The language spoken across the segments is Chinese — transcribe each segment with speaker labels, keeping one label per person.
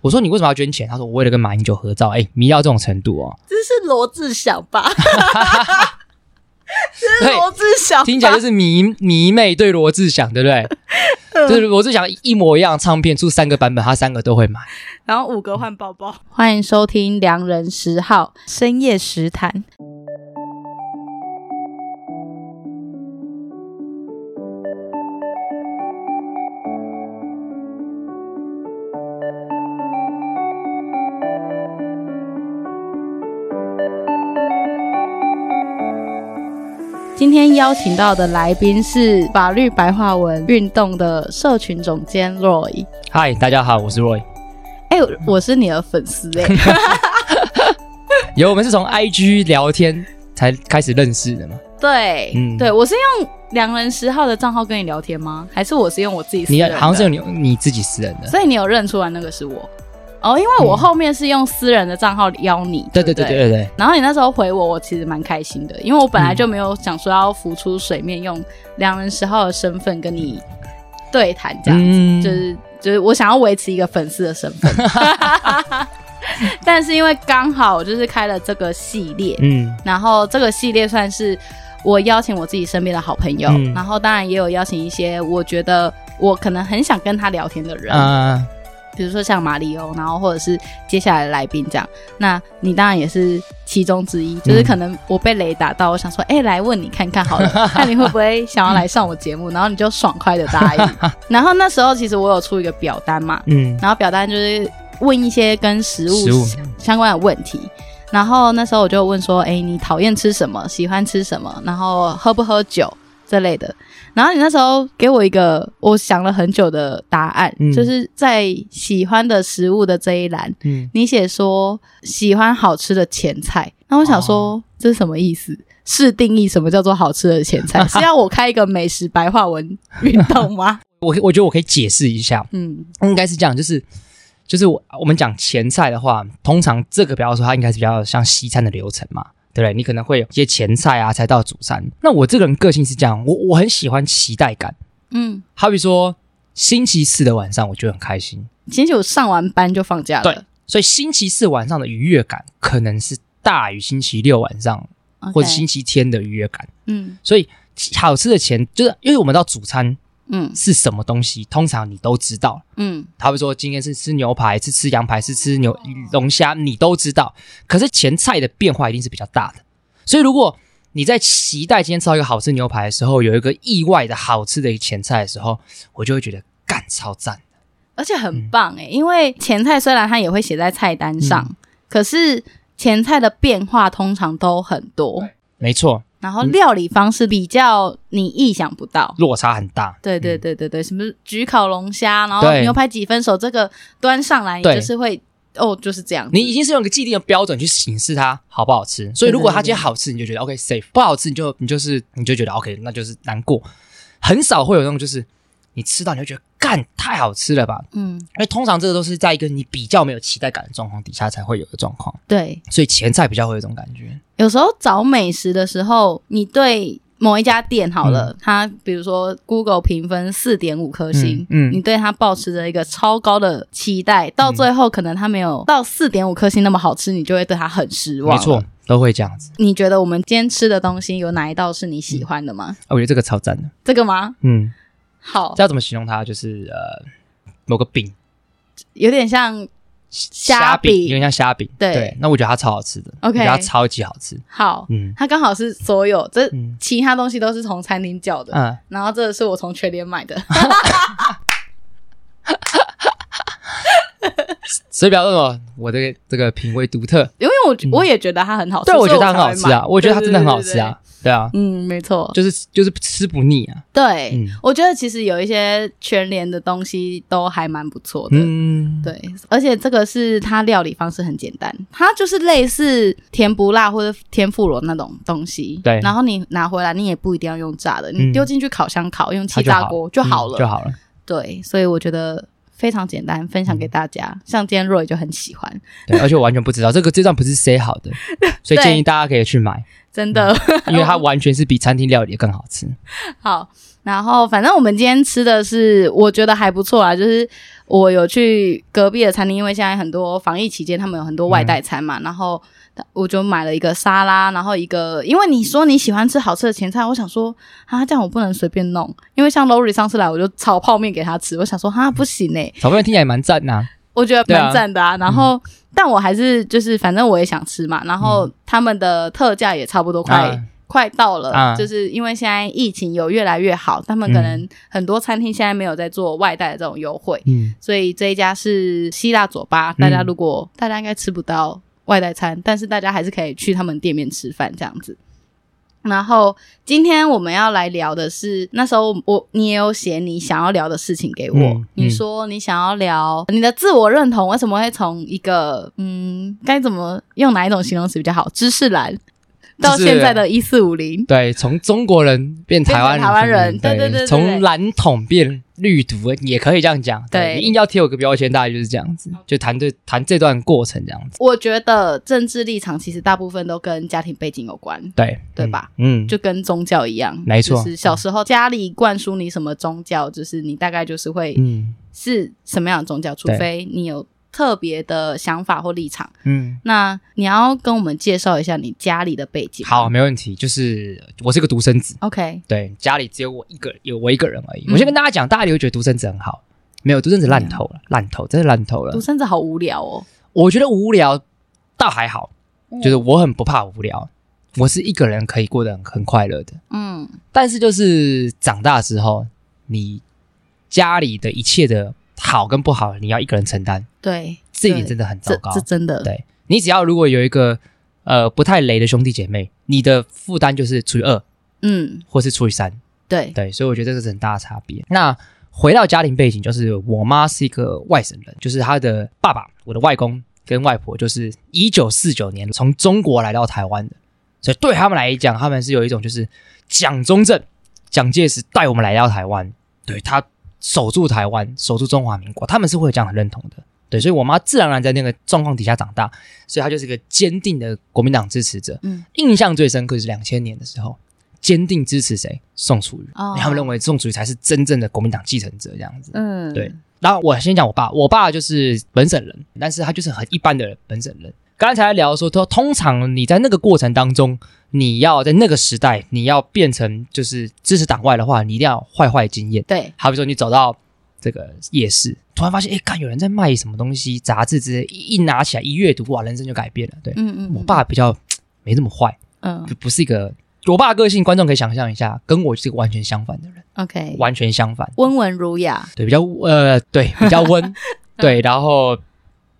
Speaker 1: 我说你为什么要捐钱？他说我为了跟马英九合照。哎，迷到这种程度哦，
Speaker 2: 这是罗志祥吧？这是罗志祥，
Speaker 1: 听起来就是迷迷妹对罗志祥，对不对？就是罗志祥一模一样唱片出三个版本，他三个都会买。
Speaker 2: 然后五个换包包。欢迎收听《良人十号深夜食谈》。今天邀请到的来宾是法律白话文运动的社群总监 Roy。
Speaker 1: 嗨，大家好，我是 Roy。
Speaker 2: 哎、欸，我是你的粉丝哎、欸。
Speaker 1: 有，我们是从 IG 聊天才开始认识的吗？
Speaker 2: 对，嗯，对，我是用两人十号的账号跟你聊天吗？还是我是用我自己私人的？
Speaker 1: 你好像是用你你自己私人的，
Speaker 2: 所以你有认出来那个是我。哦，因为我后面是用私人的账号邀你，
Speaker 1: 对对对对对对。
Speaker 2: 然后你那时候回我，我其实蛮开心的，因为我本来就没有想说要浮出水面，用良人十号的身份跟你对谈这样子，嗯、就是就是我想要维持一个粉丝的身份。但是因为刚好就是开了这个系列，嗯，然后这个系列算是我邀请我自己身边的好朋友，嗯、然后当然也有邀请一些我觉得我可能很想跟他聊天的人。嗯比如说像马里欧，然后或者是接下来的来宾这样，那你当然也是其中之一。就是可能我被雷打到，我想说，哎、欸，来问你看看好了，看你会不会想要来上我节目，然后你就爽快的答应。然后那时候其实我有出一个表单嘛，嗯，然后表单就是问一些跟食物相关的问题。然后那时候我就问说，哎、欸，你讨厌吃什么？喜欢吃什么？然后喝不喝酒？这类的，然后你那时候给我一个我想了很久的答案，嗯、就是在喜欢的食物的这一栏，嗯，你写说喜欢好吃的前菜。那我想说，哦、这是什么意思？是定义什么叫做好吃的前菜？是要我开一个美食白话文运动吗？
Speaker 1: 我我觉得我可以解释一下，嗯，应该是这样，就是就是我我们讲前菜的话，通常这个比方说它应该是比较像西餐的流程嘛。对不对？你可能会有一些前菜啊，才到主餐。那我这个人个性是这样，我我很喜欢期待感。嗯，好比说星期四的晚上，我就很开心。
Speaker 2: 星期五上完班就放假了。
Speaker 1: 对，所以星期四晚上的愉悦感可能是大于星期六晚上或者星期天的愉悦感。嗯，所以好吃的前就是因为我们到主餐。嗯，是什么东西？通常你都知道。嗯，他会说今天是吃牛排，是吃羊排，是吃牛龙虾，你都知道。可是前菜的变化一定是比较大的。所以如果你在期待今天吃到一个好吃牛排的时候，有一个意外的好吃的一个前菜的时候，我就会觉得干超赞，
Speaker 2: 而且很棒诶、欸。嗯、因为前菜虽然它也会写在菜单上，嗯、可是前菜的变化通常都很多。
Speaker 1: 没错。
Speaker 2: 然后料理方式比较你意想不到，
Speaker 1: 落差很大。
Speaker 2: 对对对对对，什么焗烤龙虾，然后牛排几分熟，这个端上来你就是会哦，就是这样。
Speaker 1: 你已经是用一个既定的标准去审视它好不好吃，所以如果它今天好吃，你就觉得 OK safe；不好吃，你就你就是你就觉得 OK，那就是难过。很少会有那种就是。你吃到你会觉得干太好吃了吧？嗯，因为通常这个都是在一个你比较没有期待感的状况底下才会有的状况。
Speaker 2: 对，
Speaker 1: 所以前菜比较会有这种感觉。
Speaker 2: 有时候找美食的时候，你对某一家店好了，嗯、它比如说 Google 评分四点五颗星，嗯，嗯你对它保持着一个超高的期待，到最后可能它没有到四点五颗星那么好吃，你就会对它很失望。
Speaker 1: 没错，都会这样子。
Speaker 2: 你觉得我们今天吃的东西有哪一道是你喜欢的吗？
Speaker 1: 嗯、我觉得这个超赞的。
Speaker 2: 这个吗？嗯。好，
Speaker 1: 这要怎么形容它？就是呃，某个饼，
Speaker 2: 有点像虾饼，
Speaker 1: 有点像虾饼。对，对，那我觉得它超好吃的，OK，它超级好吃。
Speaker 2: 好，嗯，它刚好是所有这其他东西都是从餐厅叫的，嗯，然后这个是我从全联买的。
Speaker 1: 所以表示说，我的这个品味独特，
Speaker 2: 因为我我也觉得它很好吃，
Speaker 1: 对，我觉得它很好吃啊，我觉得它真的很好吃啊。对啊，
Speaker 2: 嗯，没错，
Speaker 1: 就是就是吃不腻啊。
Speaker 2: 对，嗯、我觉得其实有一些全联的东西都还蛮不错的。嗯，对，而且这个是它料理方式很简单，它就是类似甜不辣或者天妇罗那种东西。对，然后你拿回来，你也不一定要用炸的，你丢进去烤箱烤，用气炸锅就好了，
Speaker 1: 就好了。
Speaker 2: 对，所以我觉得非常简单，分享给大家。嗯、像今天 Roy 就很喜欢，
Speaker 1: 对，而且我完全不知道这个这段不是塞好的，所以建议大家可以去买。
Speaker 2: 真的，
Speaker 1: 因为它完全是比餐厅料理更好吃。
Speaker 2: 好，然后反正我们今天吃的是我觉得还不错啊，就是我有去隔壁的餐厅，因为现在很多防疫期间，他们有很多外带餐嘛，嗯、然后我就买了一个沙拉，然后一个，因为你说你喜欢吃好吃的前菜，我想说啊，这样我不能随便弄，因为像 Lori 上次来，我就炒泡面给他吃，我想说哈不行哎、欸，
Speaker 1: 炒泡面听起来蛮赞呐，
Speaker 2: 我觉得蛮赞的啊，啊。然后、嗯、但我还是就是反正我也想吃嘛，然后他们的特价也差不多快。啊快到了，啊、就是因为现在疫情有越来越好，他们可能很多餐厅现在没有在做外带的这种优惠，嗯，所以这一家是希腊佐巴，大家如果、嗯、大家应该吃不到外带餐，但是大家还是可以去他们店面吃饭这样子。然后今天我们要来聊的是，那时候我你也有写你想要聊的事情给我，嗯嗯、你说你想要聊你的自我认同为什么会从一个嗯该怎么用哪一种形容词比较好，知识栏。到现在的一四五零，
Speaker 1: 对，从中国人变台湾人，
Speaker 2: 台湾人，对对对，
Speaker 1: 从蓝统变绿毒，也可以这样讲。对，你硬要贴我个标签，大概就是这样子，就谈这谈这段过程这样子。
Speaker 2: 我觉得政治立场其实大部分都跟家庭背景有关，
Speaker 1: 对
Speaker 2: 对吧？嗯，就跟宗教一样，
Speaker 1: 没错。
Speaker 2: 就是小时候家里灌输你什么宗教，就是你大概就是会嗯是什么样的宗教，除非你有。特别的想法或立场，嗯，那你要跟我们介绍一下你家里的背景。
Speaker 1: 好，没问题。就是我是个独生子
Speaker 2: ，OK，
Speaker 1: 对，家里只有我一个，有我一个人而已。嗯、我先跟大家讲，大家也会觉得独生子很好，没有独生子烂透了，烂透，真的烂透了。
Speaker 2: 独生子好无聊哦。
Speaker 1: 我觉得无聊倒还好，就是我很不怕无聊，嗯、我是一个人可以过得很很快乐的，嗯。但是就是长大之后，你家里的一切的。好跟不好，你要一个人承担。
Speaker 2: 对，
Speaker 1: 这一点真的很糟糕。
Speaker 2: 这，这真的。
Speaker 1: 对，你只要如果有一个呃不太雷的兄弟姐妹，你的负担就是除以二，嗯，或是除以三。
Speaker 2: 对
Speaker 1: 对，所以我觉得这个是很大的差别。那回到家庭背景，就是我妈是一个外省人，就是她的爸爸，我的外公跟外婆，就是一九四九年从中国来到台湾的，所以对他们来讲，他们是有一种就是蒋中正、蒋介石带我们来到台湾，对他。守住台湾，守住中华民国，他们是会有这样的认同的，对，所以我妈自然而然在那个状况底下长大，所以她就是一个坚定的国民党支持者。嗯，印象最深刻是两千年的时候，坚定支持谁？宋楚瑜，哦，他们认为宋楚瑜才是真正的国民党继承者，这样子。嗯，对。然后我先讲我爸，我爸就是本省人，但是他就是很一般的本省人。刚才聊说，说通常你在那个过程当中，你要在那个时代，你要变成就是支持党外的话，你一定要坏坏经验。对，好比说你走到这个夜市，突然发现，哎，看有人在卖什么东西，杂志之类，一一拿起来一阅读，哇，人生就改变了。对，嗯嗯，我爸比较没那么坏，嗯，就不是一个我爸个性，观众可以想象一下，跟我是一个完全相反的人。OK，完全相反，
Speaker 2: 温文儒雅，
Speaker 1: 对，比较呃，对，比较温，对，然后。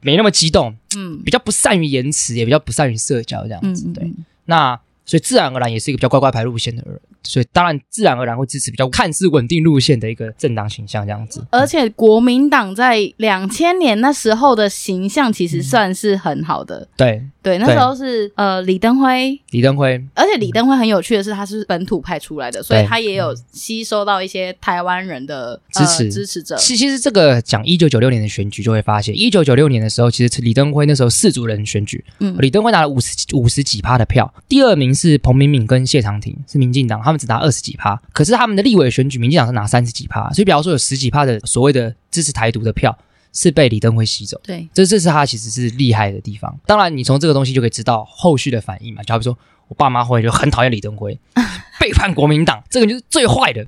Speaker 1: 没那么激动，嗯，比较不善于言辞，也比较不善于社交，这样子，嗯、对，那所以自然而然也是一个比较乖乖牌路线的人。所以当然自然而然会支持比较看似稳定路线的一个政党形象这样子，
Speaker 2: 而且国民党在两千年那时候的形象其实算是很好的。嗯、
Speaker 1: 对
Speaker 2: 对，那时候是呃李登辉，
Speaker 1: 李登辉，
Speaker 2: 而且李登辉很有趣的是他是本土派出来的，所以他也有吸收到一些台湾人的支持、呃、支持者。
Speaker 1: 其其实这个讲一九九六年的选举就会发现，一九九六年的时候，其实李登辉那时候四族人选举，嗯，李登辉拿了五十五十几趴的票，第二名是彭明敏跟谢长廷是民进党，他们只拿二十几趴。可是他们的立委选举，民进党是拿三十几趴，所以比方说有十几趴的所谓的支持台独的票是被李登辉吸走。
Speaker 2: 对，
Speaker 1: 这这是他其实是厉害的地方。当然，你从这个东西就可以知道后续的反应嘛。就好比说我爸妈会就很讨厌李登辉，背叛国民党，这个就是最坏的、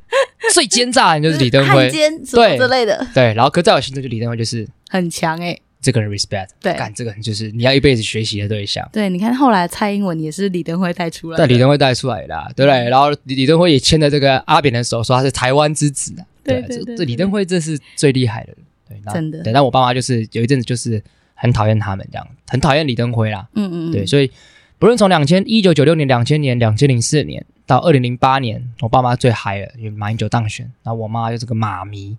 Speaker 1: 最奸诈的人就是李登辉，
Speaker 2: 对之类的。
Speaker 1: 对，然后可在我心中，就李登辉就是
Speaker 2: 很强诶、欸
Speaker 1: 这个人 respect，对，干这个人就是你要一辈子学习的对象。
Speaker 2: 对，你看后来蔡英文也是李登辉带出来的，
Speaker 1: 对，李登辉带出来的，对不对？然后李李登辉也牵着这个阿扁的手，说他是台湾之子。对，对，这这李登辉这是最厉害的，对，真的。对，但我爸妈就是有一阵子就是很讨厌他们这样，很讨厌李登辉啦。嗯嗯，对，所以不论从两千一九九六年、两千年、两千零四年到二零零八年，我爸妈最嗨了，因为马英九当选，然后我妈就是个马迷。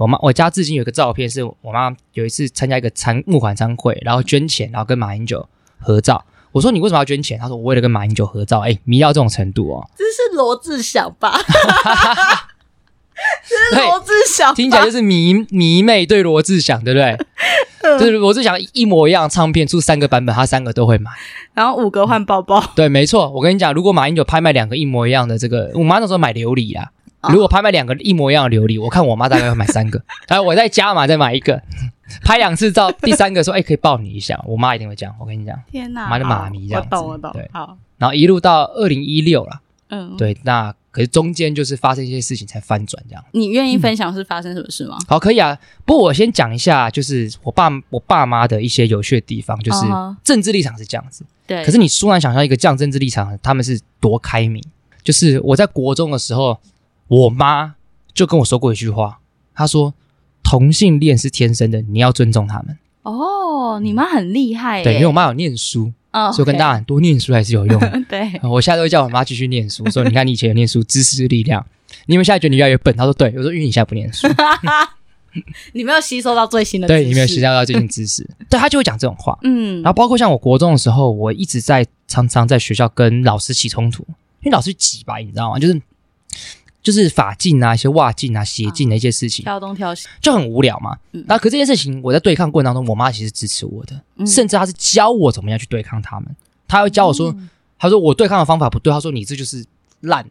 Speaker 1: 我妈，我家至今有一个照片，是我妈有一次参加一个参募款餐会，然后捐钱，然后跟马英九合照。我说你为什么要捐钱？他说我为了跟马英九合照。哎，迷到这种程度哦，
Speaker 2: 这是罗志祥吧？这是罗志祥，
Speaker 1: 听起来就是迷迷妹对罗志祥，对不对？就是罗志祥一模一样唱片出三个版本，他三个都会买，
Speaker 2: 然后五个换包包。
Speaker 1: 对，没错。我跟你讲，如果马英九拍卖两个一模一样的这个，我妈那时候买琉璃啊。如果拍卖两个一模一样的琉璃，我看我妈大概会买三个，然 后我再加嘛再买一个，拍两次照，第三个说：“哎，可以抱你一下。”我妈一定会这样。我跟你讲，
Speaker 2: 天哪，
Speaker 1: 妈的妈咪这样子。
Speaker 2: 我懂，我懂。
Speaker 1: 对，
Speaker 2: 好。
Speaker 1: 然后一路到二零一六了，
Speaker 2: 嗯，
Speaker 1: 对，那可是中间就是发生一些事情才翻转这样。
Speaker 2: 你愿意分享是发生什么事吗？
Speaker 1: 好，可以啊。不过我先讲一下，就是我爸我爸妈的一些有趣的地方，就是政治立场是这样子。
Speaker 2: 对。
Speaker 1: 可是你突然想象一个这样政治立场，他们是多开明。就是我在国中的时候，我妈就跟我说过一句话，她说：“同性恋是天生的，你要尊重他们。”
Speaker 2: 哦，你妈很厉害。
Speaker 1: 对，因为我妈有念书。哦，所以跟大家很多念书还是有用 的。
Speaker 2: 对，
Speaker 1: 我现在都会叫我妈继续念书。说你看你以前有念书，知识的力量。你们现在觉得你越来越笨？她说对。我说因为你现在不念书，
Speaker 2: 你没有吸收到最新的。
Speaker 1: 对，你没有吸收到最新知识。对，她就会讲这种话。
Speaker 2: 嗯，
Speaker 1: 然后包括像我国中的时候，我一直在常常在学校跟老师起冲突，因为老师挤白，你知道吗？就是。就是发禁啊，一些袜禁啊、鞋禁的一些事情，
Speaker 2: 挑东挑西
Speaker 1: 就很无聊嘛。嗯，那可这件事情，我在对抗过程当中，我妈其实支持我的，嗯、甚至她是教我怎么样去对抗他们。她会教我说，她、嗯、说我对抗的方法不对，她说你这就是烂，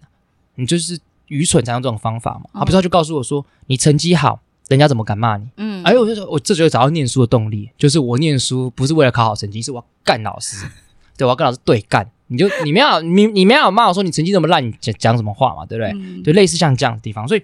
Speaker 1: 你就是愚蠢才用这种方法嘛。啊、嗯、不是，她就告诉我说，你成绩好，人家怎么敢骂你？嗯，哎，我就说，我这就找到念书的动力，就是我念书不是为了考好成绩，是我要干老师，对，我要跟老师对干。你就你没有你你没有骂我说你成绩这么烂，你讲讲什么话嘛？对不对？嗯、就类似像这样的地方，所以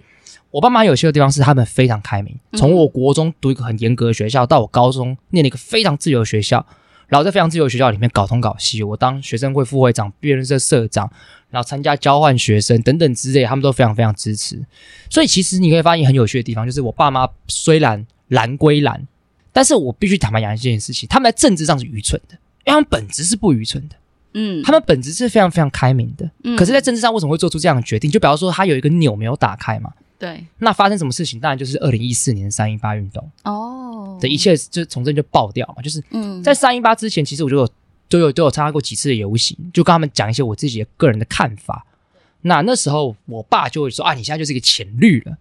Speaker 1: 我爸妈有趣的地方是他们非常开明。从我国中读一个很严格的学校，到我高中念了一个非常自由的学校，然后在非常自由的学校里面搞东搞西，我当学生会副会长、辩论社社长，然后参加交换学生等等之类，他们都非常非常支持。所以其实你可以发现很有趣的地方，就是我爸妈虽然蓝归蓝，但是我必须坦白讲一件事情，他们在政治上是愚蠢的，因为他们本质是不愚蠢的。嗯，他们本质是非常非常开明的，嗯，可是，在政治上为什么会做出这样的决定？就比方说，他有一个钮没有打开嘛，
Speaker 2: 对，
Speaker 1: 那发生什么事情？当然就是二零一四年三一八运动哦，的一切就从这就爆掉嘛。就是嗯，在三一八之前，其实我就有都有都有参加过几次的游行，就跟他们讲一些我自己的个人的看法。那那时候，我爸就会说啊，你现在就是一个浅绿了，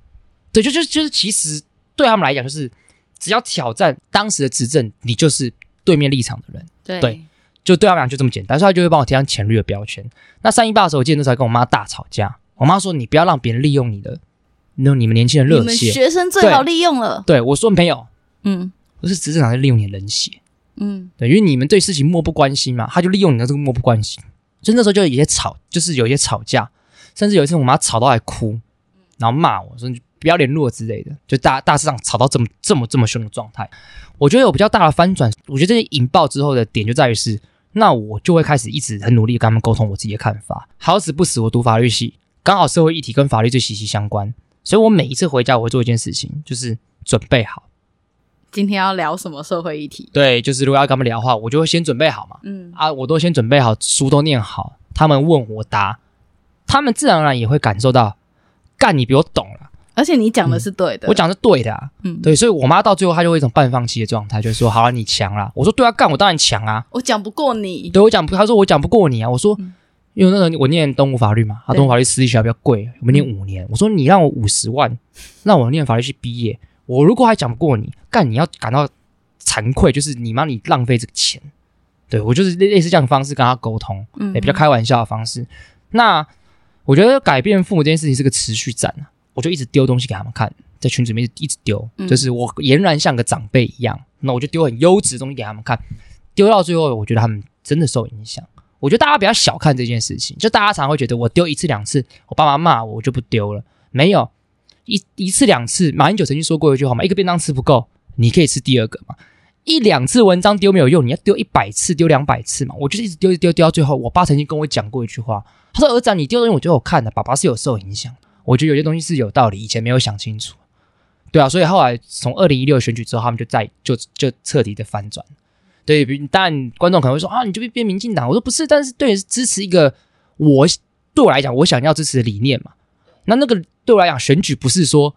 Speaker 1: 对，就就就是其实对他们来讲，就是只要挑战当时的执政，你就是对面立场的人，
Speaker 2: 对。
Speaker 1: 对就对他们讲就这么简单，所以他就会帮我贴上浅绿的标签。那三一八的时候，我记得那时候还跟我妈大吵架。我妈说：“你不要让别人利用你的，那你们年轻人热血，
Speaker 2: 学生最好利用了。”
Speaker 1: 对，我说没有，嗯，我是执政党在利用你的冷血，
Speaker 2: 嗯，
Speaker 1: 对，因为你们对事情漠不关心嘛，他就利用你的这个漠不关心。所以那时候就有一些吵，就是有一些吵架，甚至有一次我妈吵到还哭，然后骂我说：“你不要联络之类的。”就大大致上吵到这么这么这么凶的状态。我觉得有比较大的翻转，我觉得这些引爆之后的点就在于是。那我就会开始一直很努力跟他们沟通我自己的看法。好死不死，我读法律系，刚好社会议题跟法律最息息相关，所以我每一次回家，我会做一件事情，就是准备好
Speaker 2: 今天要聊什么社会议题。
Speaker 1: 对，就是如果要跟他们聊的话，我就会先准备好嘛。嗯啊，我都先准备好，书都念好，他们问我答，他们自然而然也会感受到，干你比我懂了。
Speaker 2: 而且你讲的是对的，
Speaker 1: 嗯、我讲的是对的啊，嗯，对，所以我妈到最后她就会一种半放弃的状态，就是说，好了，你强了。我说对啊，干我当然强啊，
Speaker 2: 我讲不过你，
Speaker 1: 对我讲不，她说我讲不过你啊。我说，嗯、因为那个我念东吴法律嘛，啊，东吴法律私立学校比较贵，我们念五年。嗯、我说你让我五十万，让我念法律系毕业，我如果还讲不过你，干你要感到惭愧，就是你妈你浪费这个钱。对我就是类类似这样的方式跟她沟通，嗯，也比较开玩笑的方式。那我觉得改变父母这件事情是个持续战啊。我就一直丢东西给他们看，在群组里面一直丢，嗯、就是我俨然像个长辈一样。那我就丢很优质的东西给他们看，丢到最后，我觉得他们真的受影响。我觉得大家不要小看这件事情，就大家常常会觉得我丢一次两次，我爸妈骂我，我就不丢了。没有一一次两次，马英九曾经说过一句话嘛：一个便当吃不够，你可以吃第二个嘛。一两次文章丢没有用，你要丢一百次，丢两百次嘛。我就一直丢，丢，丢到最后，我爸曾经跟我讲过一句话，他说：“儿子、啊，你丢东西我就有看的，爸爸是有受影响。”我觉得有些东西是有道理，以前没有想清楚，对啊，所以后来从二零一六选举之后，他们就再就就彻底的翻转。对，但观众可能会说啊，你就变变民进党，我说不是，但是对，支持一个我对我来讲我想要支持的理念嘛。那那个对我来讲，选举不是说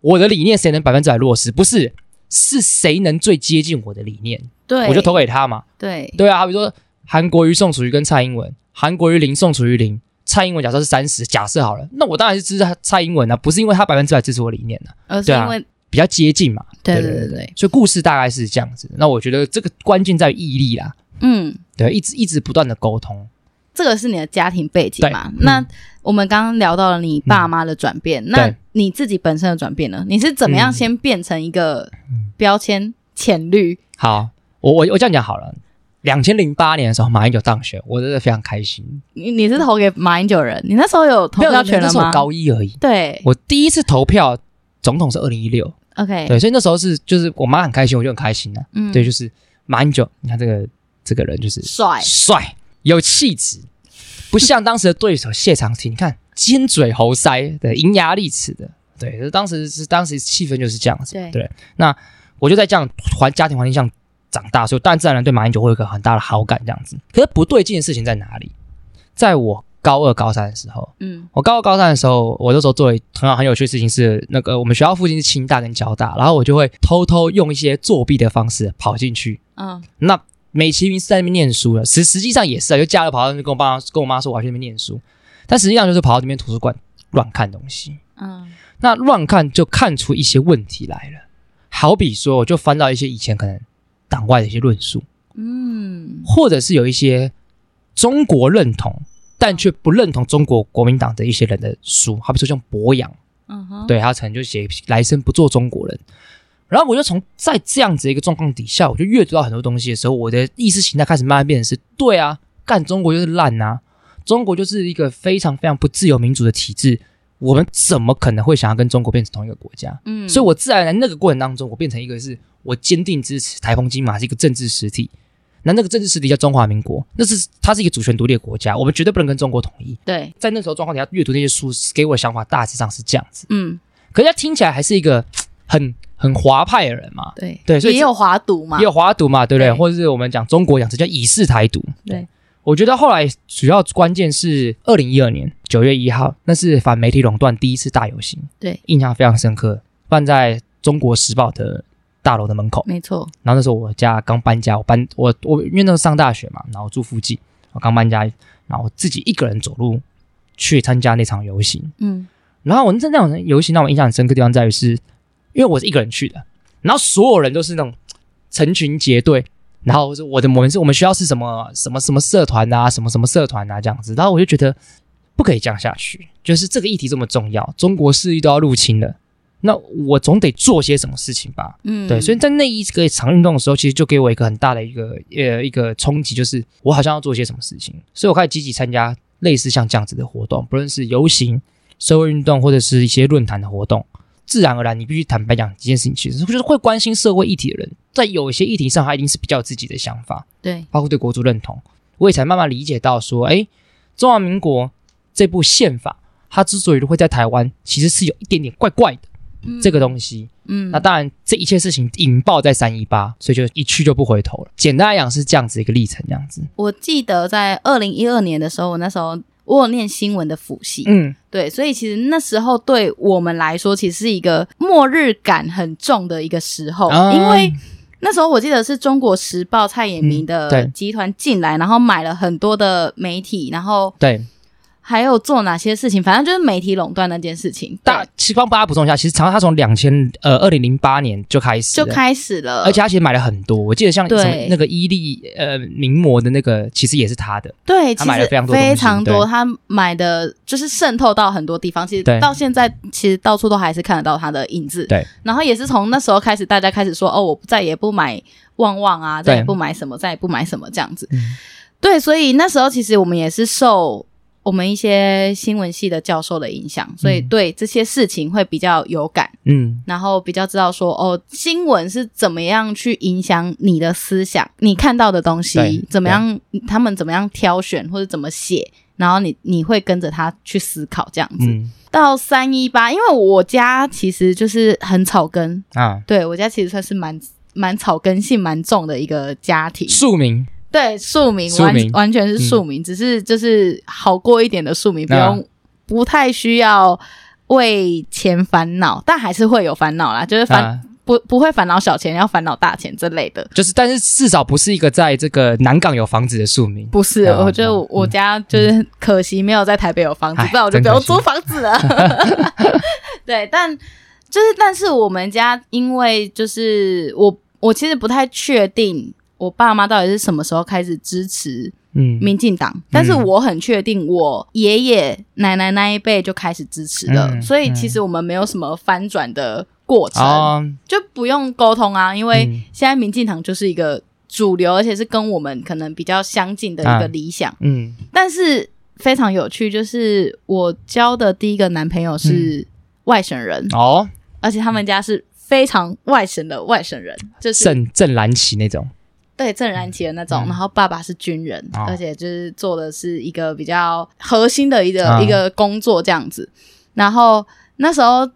Speaker 1: 我的理念谁能百分之百落实，不是，是谁能最接近我的理念，
Speaker 2: 对，
Speaker 1: 我就投给他嘛。
Speaker 2: 对，
Speaker 1: 对啊，比如说韩国瑜、宋楚瑜跟蔡英文，韩国瑜零，宋楚瑜零。蔡英文假设是三十，假设好了，那我当然是支持蔡英文啊，不是因为他百分之百支持我理念的、啊，
Speaker 2: 而是因为、啊、
Speaker 1: 比较接近嘛。
Speaker 2: 对对对对，
Speaker 1: 所以故事大概是这样子。那我觉得这个关键在于毅力啦。嗯，对，一直一直不断的沟通。
Speaker 2: 这个是你的家庭背景嘛？嗯、那我们刚刚聊到了你爸妈的转变，嗯、那你自己本身的转变呢？你是怎么样先变成一个标签浅绿？
Speaker 1: 好，我我我这样讲好了。两千零八年的时候，马英九当选，我真的非常开心。
Speaker 2: 你你是投给马英九人？你那时候有投票权了吗？
Speaker 1: 那时候高一而已。
Speaker 2: 对，
Speaker 1: 我第一次投票总统是二零一六。
Speaker 2: OK，
Speaker 1: 对，所以那时候是就是我妈很开心，我就很开心的、啊。嗯，对，就是马英九，你看这个这个人就是帅帅有气质，不像当时的对手谢长廷，你看尖嘴猴腮的，伶牙俐齿的。对，就当时是当时气氛就是这样子。对，对，那我就在这样环家庭环境下。长大，所以当然自然而然对马英九会有一个很大的好感，这样子。可是不对劲的事情在哪里？在我高二、高三的时候，嗯，我高二、高三的时候，我那时候做很好很有趣的事情是，那个我们学校附近是清大跟交大，然后我就会偷偷用一些作弊的方式跑进去。嗯，那美其名是在那边念书了，实实际上也是啊，就假日跑到那边跟我爸跟我妈说我要去那边念书，但实际上就是跑到那边图书馆乱看东西。嗯，那乱看就看出一些问题来了，好比说，我就翻到一些以前可能。党外的一些论述，嗯，或者是有一些中国认同但却不认同中国国民党的一些人的书，好比说像博洋，嗯哼，对，他曾经就写“来生不做中国人”，然后我就从在这样子一个状况底下，我就阅读到很多东西的时候，我的意识形态开始慢慢变成是：对啊，干中国就是烂啊，中国就是一个非常非常不自由民主的体制。我们怎么可能会想要跟中国变成同一个国家？嗯，所以我自然在那个过程当中，我变成一个是我坚定支持台风金马是一个政治实体。那那个政治实体叫中华民国，那是它是一个主权独立的国家，我们绝对不能跟中国统一。
Speaker 2: 对，
Speaker 1: 在那时候状况底下阅读那些书，给我的想法大致上是这样子。嗯，可是他听起来还是一个很很华派的人嘛。
Speaker 2: 对
Speaker 1: 对，所以
Speaker 2: 也有华独嘛，
Speaker 1: 也有华独嘛，对不对？对或者是我们讲中国养成叫以示台独。
Speaker 2: 对。对
Speaker 1: 我觉得后来主要关键是二零一二年九月一号，那是反媒体垄断第一次大游行，
Speaker 2: 对，
Speaker 1: 印象非常深刻，办在中国时报的大楼的门口，
Speaker 2: 没错。
Speaker 1: 然后那时候我家刚搬家，我搬我我因为那时候上大学嘛，然后住附近，我刚搬家，然后我自己一个人走路去参加那场游行，嗯，然后我在那场游行让我印象很深刻的地方在于是，因为我是一个人去的，然后所有人都是那种成群结队。然后我的我们是我们学校是什么什么什么社团啊，什么什么社团啊这样子。然后我就觉得不可以这样下去，就是这个议题这么重要，中国势力都要入侵了，那我总得做些什么事情吧。嗯，对。所以在那一个场运动的时候，其实就给我一个很大的一个呃一个冲击，就是我好像要做些什么事情。所以我开始积极参加类似像这样子的活动，不论是游行、社会运动，或者是一些论坛的活动。自然而然，你必须坦白讲，这件事情其实就是会关心社会议题的人，在有一些议题上，他一定是比较有自己的想法，
Speaker 2: 对，
Speaker 1: 包括对国族认同，我也才慢慢理解到说，哎，中华民国这部宪法，它之所以会在台湾，其实是有一点点怪怪的，嗯，这个东西，嗯，那当然，这一切事情引爆在三一八，所以就一去就不回头了。简单来讲是这样子一个历程，这样子。
Speaker 2: 我记得在二零一二年的时候，我那时候。我有念新闻的辅系，嗯，对，所以其实那时候对我们来说，其实是一个末日感很重的一个时候，嗯、因为那时候我记得是中国时报蔡衍明的集团进来，嗯、然后买了很多的媒体，然后对。还有做哪些事情？反正就是媒体垄断那件事情。
Speaker 1: 大，其实帮大家补充一下，其实长他从两千呃二零零八年就开始
Speaker 2: 就开始了，
Speaker 1: 而且他其实买了很多。我记得像对那个伊利呃名模的那个，其实也是他的。
Speaker 2: 对，
Speaker 1: 他买了非常多
Speaker 2: 非常多，他买的就是渗透到很多地方。其实到现在，其实到处都还是看得到他的影子。
Speaker 1: 对，
Speaker 2: 然后也是从那时候开始，大家开始说哦，我再也不买旺旺啊，再也不买什么，再也不买什么这样子。对，所以那时候其实我们也是受。我们一些新闻系的教授的影响，所以对这些事情会比较有感，嗯，然后比较知道说，哦，新闻是怎么样去影响你的思想，你看到的东西怎么样，他们怎么样挑选或者怎么写，然后你你会跟着他去思考这样子。嗯，到三一八，因为我家其实就是很草根。啊，对，我家其实算是蛮蛮草根性蛮重的一个家庭，
Speaker 1: 庶民。
Speaker 2: 对，庶民，庶民完完全是庶民，嗯、只是就是好过一点的庶民，不用、啊、不太需要为钱烦恼，但还是会有烦恼啦，就是烦、啊、不不会烦恼小钱，要烦恼大钱之类的。
Speaker 1: 就是，但是至少不是一个在这个南港有房子的庶民。
Speaker 2: 不是，啊、我觉得我，、嗯、我家就是可惜没有在台北有房子，不然我就不用租房子了。对，但就是但是我们家因为就是我我其实不太确定。我爸妈到底是什么时候开始支持嗯，民进党，但是我很确定，我爷爷奶奶那一辈就开始支持了，嗯、所以其实我们没有什么翻转的过程，嗯、就不用沟通啊，因为现在民进党就是一个主流，而且是跟我们可能比较相近的一个理想，嗯，但是非常有趣，就是我交的第一个男朋友是外省人哦，而且他们家是非常外省的外省人，就是
Speaker 1: 正正蓝旗那种。
Speaker 2: 对，正燃旗的那种，嗯、然后爸爸是军人，哦、而且就是做的是一个比较核心的一个、哦、一个工作这样子。然后那时候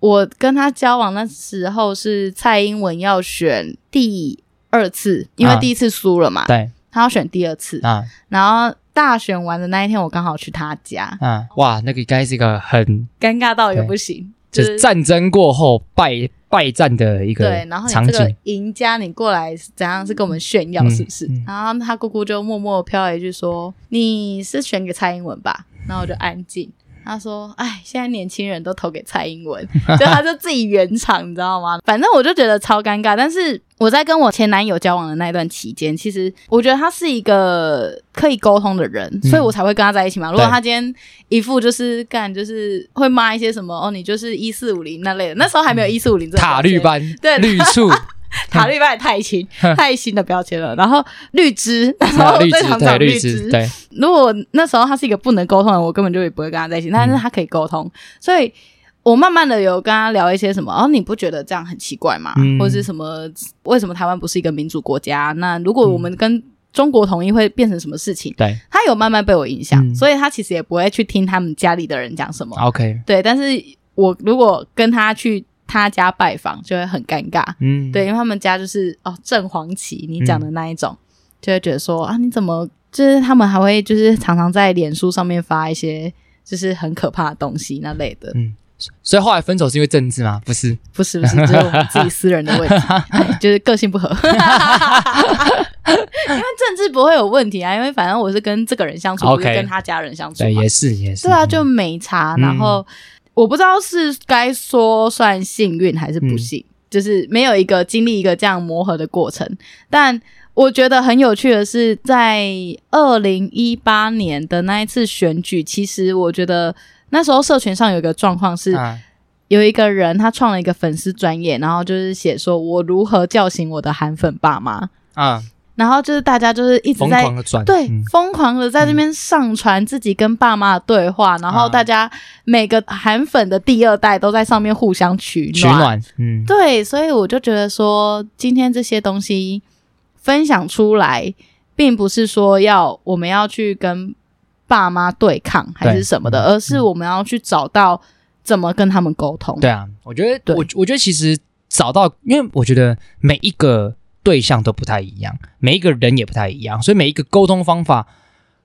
Speaker 2: 我跟他交往，那时候是蔡英文要选第二次，因为第一次输了嘛，对、啊，他要选第二次啊。然后大选完的那一天，我刚好去他家，
Speaker 1: 啊，哇，那个应该是一个很
Speaker 2: 尴尬到也不行，
Speaker 1: 就是、就是战争过后败。败战的一个，对，然后你这个
Speaker 2: 赢家，你过来怎样是跟我们炫耀，是不是？嗯嗯、然后他姑姑就默默飘了一句说：“你是选给蔡英文吧？”然后我就安静。他说：“哎，现在年轻人都投给蔡英文，就他就自己圆场，你知道吗？反正我就觉得超尴尬。但是我在跟我前男友交往的那段期间，其实我觉得他是一个可以沟通的人，嗯、所以我才会跟他在一起嘛。如果他今天一副就是干，就是会骂一些什么哦，你就是一四五零那类的，那时候还没有一四五零这个
Speaker 1: 塔绿班，对绿醋。”
Speaker 2: 塔利班也太新，太新的标签了。然后绿枝，然后最常找绿枝。对，如果那时候他是一个不能沟通的，我根本就也不会跟他在一起。但是他可以沟通，所以我慢慢的有跟他聊一些什么。哦，你不觉得这样很奇怪吗？或者是什么？为什么台湾不是一个民主国家？那如果我们跟中国统一，会变成什么事情？对，他有慢慢被我影响，所以他其实也不会去听他们家里的人讲什么。OK，对。但是我如果跟他去。他家拜访就会很尴尬，嗯，对，因为他们家就是哦正黄旗，你讲的那一种，嗯、就会觉得说啊，你怎么就是他们还会就是常常在脸书上面发一些就是很可怕的东西那类的，嗯，
Speaker 1: 所以后来分手是因为政治吗？不是，
Speaker 2: 不是，不是，就是我们自己私人的问题，就是个性不合，因为政治不会有问题啊，因为反正我是跟这个人相处不是跟他家人相处，
Speaker 1: 对，也是也是，
Speaker 2: 对啊，就没差，然后。嗯我不知道是该说算幸运还是不幸，嗯、就是没有一个经历一个这样磨合的过程。但我觉得很有趣的是，在二零一八年的那一次选举，其实我觉得那时候社群上有一个状况是，有一个人他创了一个粉丝专业，然后就是写说我如何叫醒我的韩粉爸妈啊。然后就是大家就是一直在对疯狂的在这边上传自己跟爸妈的对话，嗯、然后大家每个韩粉的第二代都在上面互相取暖，取暖，嗯，对，所以我就觉得说，今天这些东西分享出来，并不是说要我们要去跟爸妈对抗还是什么的，而是我们要去找到怎么跟他们沟通。
Speaker 1: 对啊，我觉得我我觉得其实找到，因为我觉得每一个。对象都不太一样，每一个人也不太一样，所以每一个沟通方法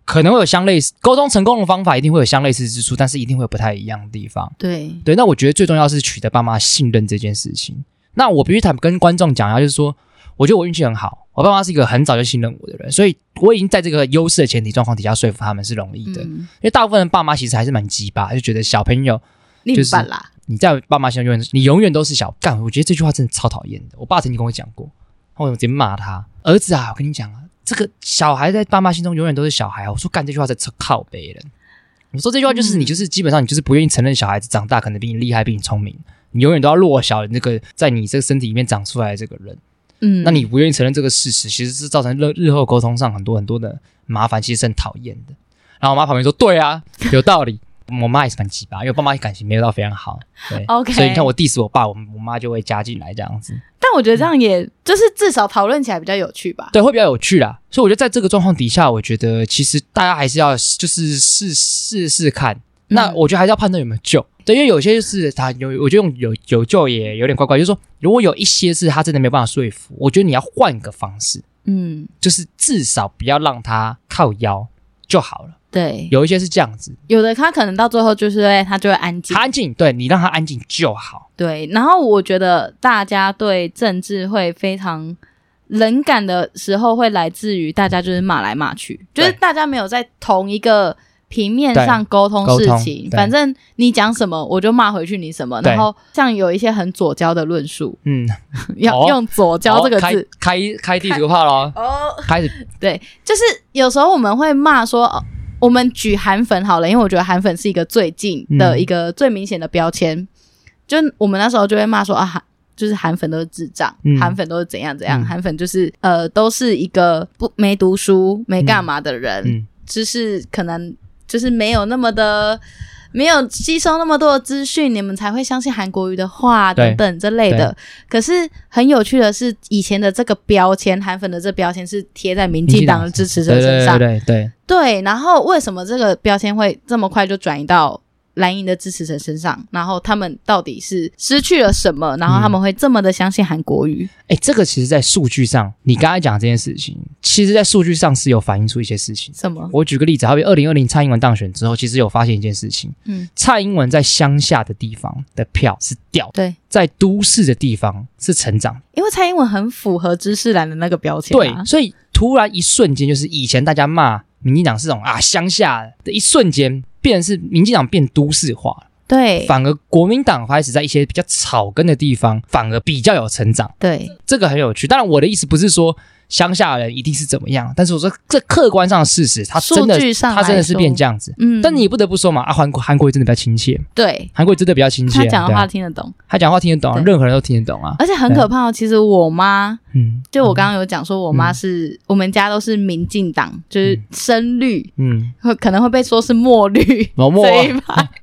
Speaker 1: 可能会有相类似，沟通成功的方法一定会有相类似之处，但是一定会有不太一样的地方。
Speaker 2: 对
Speaker 1: 对，那我觉得最重要是取得爸妈信任这件事情。那我必须坦跟观众讲啊，就是说，我觉得我运气很好，我爸妈是一个很早就信任我的人，所以我已经在这个优势的前提状况底下说服他们是容易的。嗯、因为大部分的爸妈其实还是蛮鸡巴，就觉得小朋友就是你在爸妈心中永远你永远都是小干。我觉得这句话真的超讨厌的，我爸曾经跟我讲过。我直接骂他儿子啊！我跟你讲啊，这个小孩在爸妈心中永远都是小孩啊！我说干这句话在靠别人。我说这句话就是你就是基本上你就是不愿意承认小孩子长大可能比你厉害，比你聪明，你永远都要弱小那个在你这个身体里面长出来的这个人。嗯，那你不愿意承认这个事实，其实是造成日日后沟通上很多很多的麻烦，其实是很讨厌的。然后我妈旁边说：“对啊，有道理。”我妈也是蛮奇葩，因为我爸妈感情没有到非常好，对，OK，所以你看我 diss 我爸，我我妈就会加进来这样子。
Speaker 2: 但我觉得这样也、嗯、就是至少讨论起来比较有趣吧？
Speaker 1: 对，会比较有趣啦。所以我觉得在这个状况底下，我觉得其实大家还是要就是试试试看。那我觉得还是要判断有没有救。嗯、对，因为有些就是他有，我觉得用有有救也有点怪怪。就是说，如果有一些是他真的没有办法说服，我觉得你要换个方式，嗯，就是至少不要让他靠腰就好了。
Speaker 2: 对，
Speaker 1: 有一些是这样子，
Speaker 2: 有的他可能到最后就是哎，他就会安静，
Speaker 1: 他安静，对，你让他安静就好。
Speaker 2: 对，然后我觉得大家对政治会非常冷感的时候，会来自于大家就是骂来骂去，就是大家没有在同一个平面上沟通事情，反正你讲什么我就骂回去你什么。然后像有一些很左交的论述，嗯，要用左交这个字，
Speaker 1: 开开地图炮咯。哦，开始。
Speaker 2: 对，就是有时候我们会骂说，我们举韩粉好了，因为我觉得韩粉是一个最近的一个最明显的标签。就我们那时候就会骂说啊，就是韩粉都是智障，韩粉都是怎样怎样，韩粉就是呃都是一个不没读书没干嘛的人，知识可能。就是没有那么的，没有吸收那么多的资讯，你们才会相信韩国瑜的话等等之类的。可是很有趣的是，以前的这个标签，韩粉的这标签是贴在民进党的支持者身上，
Speaker 1: 对对对，对，
Speaker 2: 对。然后为什么这个标签会这么快就转移到？蓝营的支持者身上，然后他们到底是失去了什么？然后他们会这么的相信韩国瑜？
Speaker 1: 哎、嗯，这个其实，在数据上，你刚才讲的这件事情，其实，在数据上是有反映出一些事情。
Speaker 2: 什么？
Speaker 1: 我举个例子，好比二零二零蔡英文当选之后，其实有发现一件事情，嗯，蔡英文在乡下的地方的票是掉，
Speaker 2: 对，
Speaker 1: 在都市的地方是成长，
Speaker 2: 因为蔡英文很符合知识蓝的那个标签、
Speaker 1: 啊，对，所以突然一瞬间，就是以前大家骂民进党是这种啊乡下的一瞬间，变是民进党变都市化了。
Speaker 2: 对，
Speaker 1: 反而国民党开始在一些比较草根的地方，反而比较有成长。
Speaker 2: 对，
Speaker 1: 这个很有趣。当然，我的意思不是说。乡下人一定是怎么样？但是我说这客观上的事实，他真的他真的是变这样子。嗯，但你不得不说嘛，啊，韩国韩国真的比较亲切。对，韩国真的比较亲切。
Speaker 2: 他讲的话听得懂，
Speaker 1: 他讲话听得懂，任何人都听得懂啊。
Speaker 2: 而且很可怕哦，其实我妈，嗯，就我刚刚有讲说，我妈是我们家都是民进党，就是深绿，嗯，会可能会被说是墨绿，
Speaker 1: 墨墨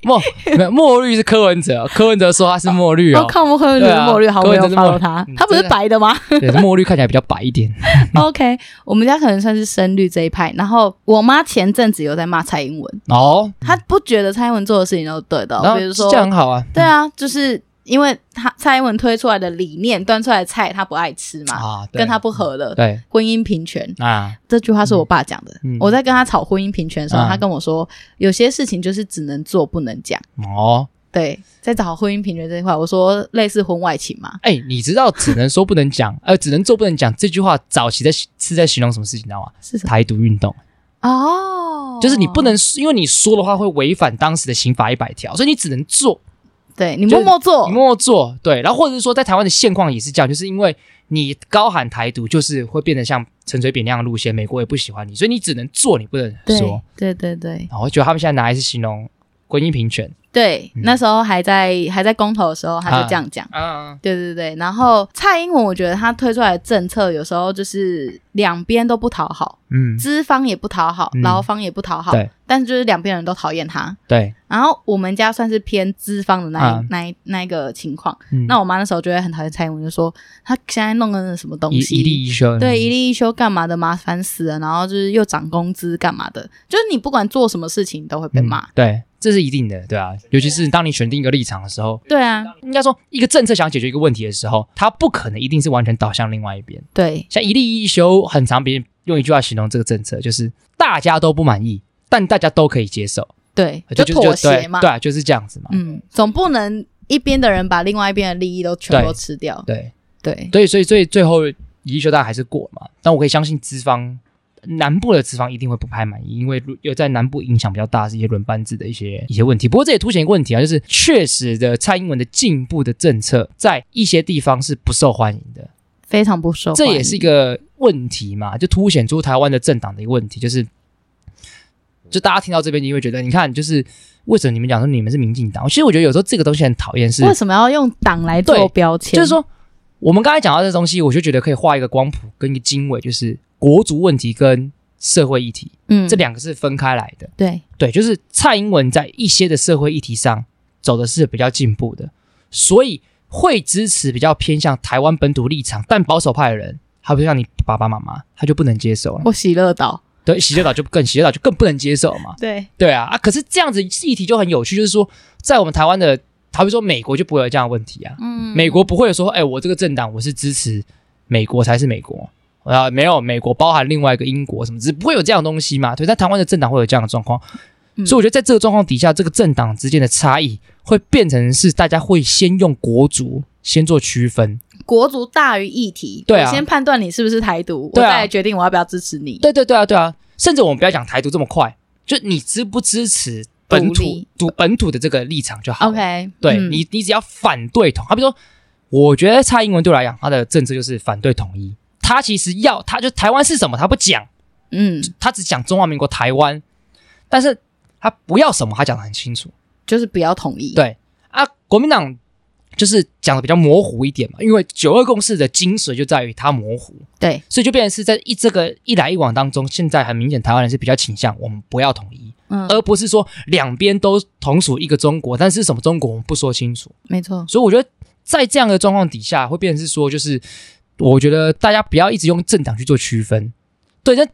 Speaker 1: 墨墨绿是柯文哲，柯文哲说他是墨绿哦，
Speaker 2: 看不柯文哲是墨绿，好没有 follow 他，他不是白的吗？
Speaker 1: 对，墨绿看起来比较白一点。
Speaker 2: OK，我们家可能算是深绿这一派。然后我妈前阵子有在骂蔡英文。哦，她不觉得蔡英文做的事情都对的，比如说
Speaker 1: 这样很好啊，
Speaker 2: 对啊，就是因为他蔡英文推出来的理念，端出来的菜他不爱吃嘛，啊，跟他不合了，
Speaker 1: 对，
Speaker 2: 婚姻平权啊，这句话是我爸讲的。我在跟他吵婚姻平权的时候，他跟我说，有些事情就是只能做不能讲。哦。对，在找婚姻平权这一块，我说类似婚外情嘛。
Speaker 1: 哎、欸，你知道只能说不能讲，呃，只能做不能讲这句话，早期在是在形容什么事情，你知道吗？是台独运动哦，就是你不能，因为你说的话会违反当时的刑法一百条，所以你只能做。
Speaker 2: 对，你默默做，
Speaker 1: 你默默做。对，然后或者是说，在台湾的现况也是这样，就是因为你高喊台独，就是会变得像陈水扁那样的路线，美国也不喜欢你，所以你只能做，你不能说。
Speaker 2: 对对对对。
Speaker 1: 然后我觉得他们现在拿来是形容婚姻平权。
Speaker 2: 对，那时候还在还在公投的时候，他就这样讲。啊，对对对。然后蔡英文，我觉得他推出来的政策有时候就是两边都不讨好，嗯，资方也不讨好，劳方也不讨好，对。但是就是两边人都讨厌他，对。然后我们家算是偏资方的那一那一那一个情况。那我妈那时候就会很讨厌蔡英文，就说他现在弄的那什么东西，
Speaker 1: 一例一休，
Speaker 2: 对，一例一休干嘛的，麻烦死了。然后就是又涨工资干嘛的，就是你不管做什么事情都会被骂，
Speaker 1: 对。这是一定的，对啊，尤其是当你选定一个立场的时候，
Speaker 2: 对啊，
Speaker 1: 应该说一个政策想解决一个问题的时候，它不可能一定是完全导向另外一边。
Speaker 2: 对，
Speaker 1: 像一例一休，很常别人用一句话形容这个政策，就是大家都不满意，但大家都可以接受。
Speaker 2: 对，就妥协嘛，
Speaker 1: 对啊，就是这样子嘛。
Speaker 2: 嗯，总不能一边的人把另外一边的利益都全部都吃掉。
Speaker 1: 对
Speaker 2: 对
Speaker 1: 对，所以所以最后一例一休大家还是过嘛。但我可以相信资方。南部的资方一定会不太满意，因为有在南部影响比较大，是一些轮班制的一些一些问题。不过这也凸显一个问题啊，就是确实的蔡英文的进步的政策，在一些地方是不受欢迎的，
Speaker 2: 非常不受欢迎。
Speaker 1: 这也是一个问题嘛，就凸显出台湾的政党的一个问题，就是就大家听到这边，你会觉得，你看，就是为什么你们讲说你们是民进党？其实我觉得有时候这个东西很讨厌，是
Speaker 2: 为什么要用党来做标签？
Speaker 1: 就是说，我们刚才讲到这东西，我就觉得可以画一个光谱跟一个经纬，就是。国族问题跟社会议题，嗯，这两个是分开来的。
Speaker 2: 对
Speaker 1: 对，就是蔡英文在一些的社会议题上走的是比较进步的，所以会支持比较偏向台湾本土立场，但保守派的人，还不像你爸爸妈妈，他就不能接受了。
Speaker 2: 我喜乐岛，
Speaker 1: 对，喜乐岛就更喜乐岛就更不能接受嘛。
Speaker 2: 对
Speaker 1: 对啊啊！可是这样子议题就很有趣，就是说，在我们台湾的，好比说美国就不会有这样的问题啊。嗯，美国不会说，哎，我这个政党我是支持美国才是美国。啊，没有，美国包含另外一个英国什么，只不会有这样的东西嘛？对，在台湾的政党会有这样的状况，嗯、所以我觉得在这个状况底下，这个政党之间的差异会变成是大家会先用国族先做区分，
Speaker 2: 国族大于议题，对啊，我先判断你是不是台独，我再来决定我要不要支持你。
Speaker 1: 对对对啊，对啊，甚至我们不要讲台独这么快，就你支不支持本土独本土的这个立场就好。
Speaker 2: OK，
Speaker 1: 对、嗯、你，你只要反对统，好比说，我觉得蔡英文对我来讲，他的政策就是反对统一。他其实要，他就台湾是什么，他不讲，嗯，他只讲中华民国台湾，但是他不要什么，他讲的很清楚，
Speaker 2: 就是不要统一。
Speaker 1: 对。啊，国民党。就是讲的比较模糊一点嘛，因为九二共识的精髓就在于它模糊，
Speaker 2: 对，
Speaker 1: 所以就变成是在一这个一来一往当中，现在很明显台湾人是比较倾向我们不要统一，嗯，而不是说两边都同属一个中国，但是什么中国我们不说清楚，
Speaker 2: 没错。
Speaker 1: 所以我觉得在这样的状况底下，会变成是说，就是我觉得大家不要一直用政党去做区分，对，但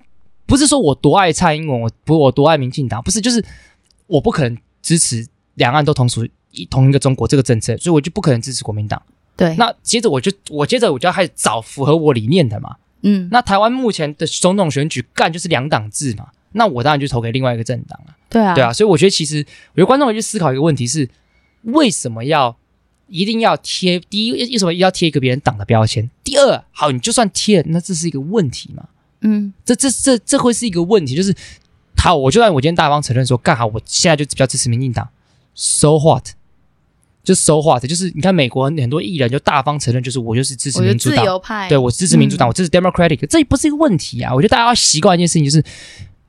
Speaker 1: 不是说我多爱蔡英文，我不我多爱民进党，不是，就是我不可能支持两岸都同属一。同一个中国这个政策，所以我就不可能支持国民党。
Speaker 2: 对，
Speaker 1: 那接着我就我接着我就要开始找符合我理念的嘛。嗯，那台湾目前的总统选举干就是两党制嘛，那我当然就投给另外一个政党了。
Speaker 2: 对啊，
Speaker 1: 对啊，所以我觉得其实我觉得观众会去思考一个问题是：为什么要一定要贴第一？为什么要贴一个别人党的标签？第二，好，你就算贴了，那这是一个问题嘛？嗯，这这这这会是一个问题，就是好，我就算我今天大方承认说干好，我现在就比较支持民进党，so what？就 so what，就是你看美国很多艺人就大方承认，就是我就是支持民主党，
Speaker 2: 自由派，
Speaker 1: 对，我支持民主党，嗯、我支持 Democratic，这不是一个问题啊。我觉得大家要习惯一件事情，就是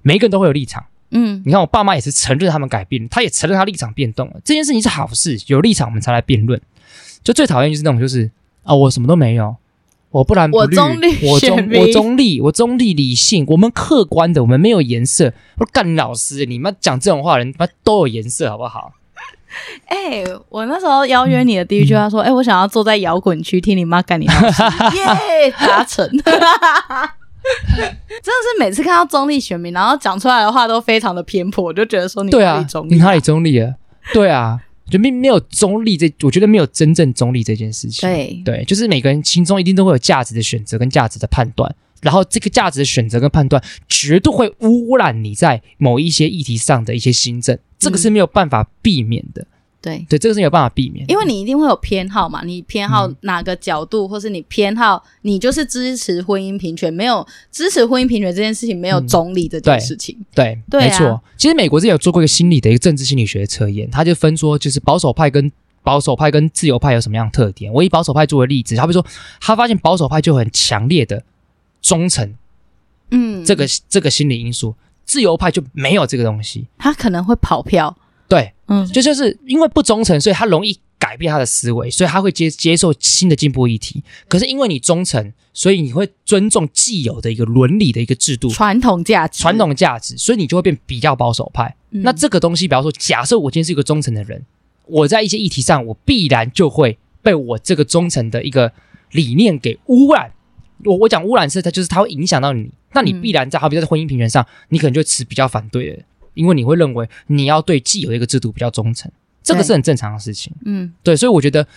Speaker 1: 每一个人都会有立场。嗯，你看我爸妈也是承认他们改变，他也承认他立场变动了，这件事情是好事。有立场我们才来辩论。就最讨厌就是那种就是啊，我什么都没有，我不蓝不绿，
Speaker 2: 我中立，
Speaker 1: 我中我中立，我中立理性，我们客观的，我们没有颜色。我说干老师，你们讲这种话的人，他妈都有颜色，好不好？
Speaker 2: 哎、欸，我那时候邀约你的第一句话说：“哎、嗯欸，我想要坐在摇滚区听你妈干你妈。”耶，达成！真的是每次看到中立选民，然后讲出来的话都非常的偏颇，我就觉得说你哪里中立、啊？
Speaker 1: 你哪里中立啊？对啊，就没没有中立这，我觉得没有真正中立这件事情。
Speaker 2: 对
Speaker 1: 对，就是每个人心中一定都会有价值的选择跟价值的判断，然后这个价值的选择跟判断绝对会污染你在某一些议题上的一些新政。这个是没有办法避免的，
Speaker 2: 对
Speaker 1: 对，这个是没有办法避免的，
Speaker 2: 因为你一定会有偏好嘛，你偏好哪个角度，嗯、或是你偏好你就是支持婚姻平权，没有支持婚姻平权这件事情，没有中立这件事情，
Speaker 1: 嗯、对对，对啊、没错。其实美国之前有做过一个心理的一个政治心理学的测验，他就分说，就是保守派跟保守派跟自由派有什么样的特点。我以保守派作为例子，他比说，他发现保守派就很强烈的忠诚，嗯，这个这个心理因素。自由派就没有这个东西，
Speaker 2: 他可能会跑票，
Speaker 1: 对，嗯，就就是因为不忠诚，所以他容易改变他的思维，所以他会接接受新的进步议题。可是因为你忠诚，所以你会尊重既有的一个伦理的一个制度、
Speaker 2: 传统价值、
Speaker 1: 传统价值，所以你就会变比较保守派。嗯、那这个东西，比方说，假设我今天是一个忠诚的人，我在一些议题上，我必然就会被我这个忠诚的一个理念给污染。我我讲污染是它，就是它会影响到你。那你必然在，好比在婚姻平权上，你可能就持比较反对的，因为你会认为你要对既有一个制度比较忠诚，这个是很正常的事情。嗯，对，所以我觉得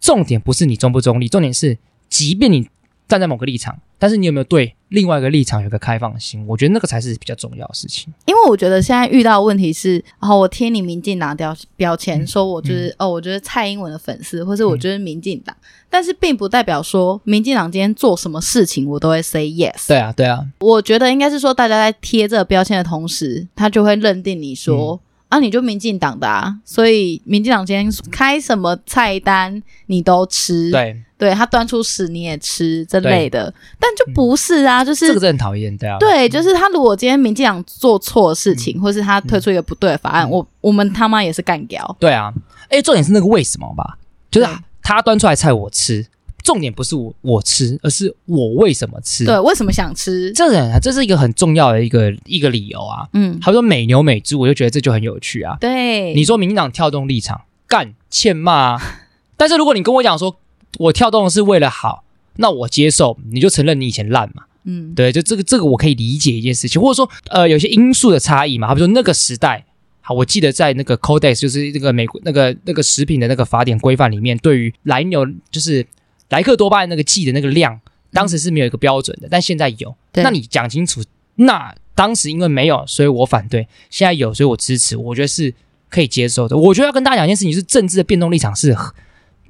Speaker 1: 重点不是你中不中立，重点是，即便你站在某个立场，但是你有没有对另外一个立场有个开放的心？我觉得那个才是比较重要的事情。
Speaker 2: 因为我觉得现在遇到的问题是，然后我贴你民进党标标签，说我就是、嗯、哦，我觉得蔡英文的粉丝，或是我觉得民进党。嗯但是并不代表说民进党今天做什么事情我都会 say yes。
Speaker 1: 对啊，对啊。
Speaker 2: 我觉得应该是说，大家在贴这个标签的同时，他就会认定你说、嗯、啊，你就民进党的啊，所以民进党今天开什么菜单你都吃。
Speaker 1: 对，
Speaker 2: 对他端出屎你也吃这类的，但就不是啊，就是
Speaker 1: 这个真的很讨厌，对啊。
Speaker 2: 对，就是他如果今天民进党做错事情，嗯、或是他推出一个不对的法案，嗯、我我们他妈也是干掉。
Speaker 1: 对啊，哎，重点是那个为什么吧，就是。他端出来菜我吃，重点不是我我吃，而是我为什么吃？
Speaker 2: 对，为什么想吃？
Speaker 1: 这人这是一个很重要的一个一个理由啊。嗯，他说美牛美猪，我就觉得这就很有趣啊。
Speaker 2: 对，
Speaker 1: 你说民进党跳动立场干欠骂啊，但是如果你跟我讲说我跳动是为了好，那我接受，你就承认你以前烂嘛。嗯，对，就这个这个我可以理解一件事情，或者说呃有些因素的差异嘛，好比说那个时代。好，我记得在那个 Codex，就是那个美国那个那个食品的那个法典规范里面，对于莱牛就是莱克多巴胺那个剂的那个量，当时是没有一个标准的，但现在有。那你讲清楚，那当时因为没有，所以我反对；现在有，所以我支持。我觉得是可以接受的。我觉得要跟大家讲一件事情，是政治的变动立场是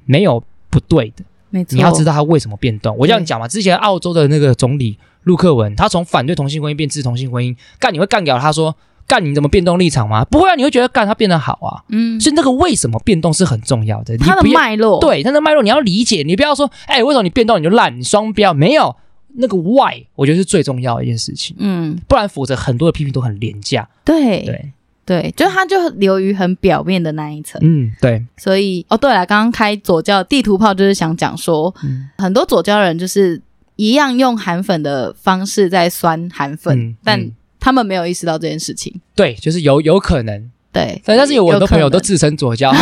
Speaker 1: 没有不对的。
Speaker 2: 没错，
Speaker 1: 你要知道他为什么变动。我这样讲嘛，之前澳洲的那个总理陆克文，他从反对同性婚姻变支持同性婚姻，干你会干掉他说。干你怎么变动立场吗？不会啊，你会觉得干他变得好啊。嗯，所以那个为什么变动是很重要的，
Speaker 2: 它的脉络，
Speaker 1: 对，它的脉络你要理解，你不要说，哎、欸，为什么你变动你就烂，你双标没有那个 why，我觉得是最重要的一件事情。嗯，不然否则很多的批评都很廉价。
Speaker 2: 对对对，就它就流于很表面的那一层。
Speaker 1: 嗯，对。
Speaker 2: 所以哦，对了，刚刚开左胶地图炮就是想讲说，嗯、很多左胶人就是一样用韩粉的方式在酸韩粉，嗯、但。嗯他们没有意识到这件事情，
Speaker 1: 对，就是有有可能，
Speaker 2: 对，
Speaker 1: 但是有很多朋友都自称左胶，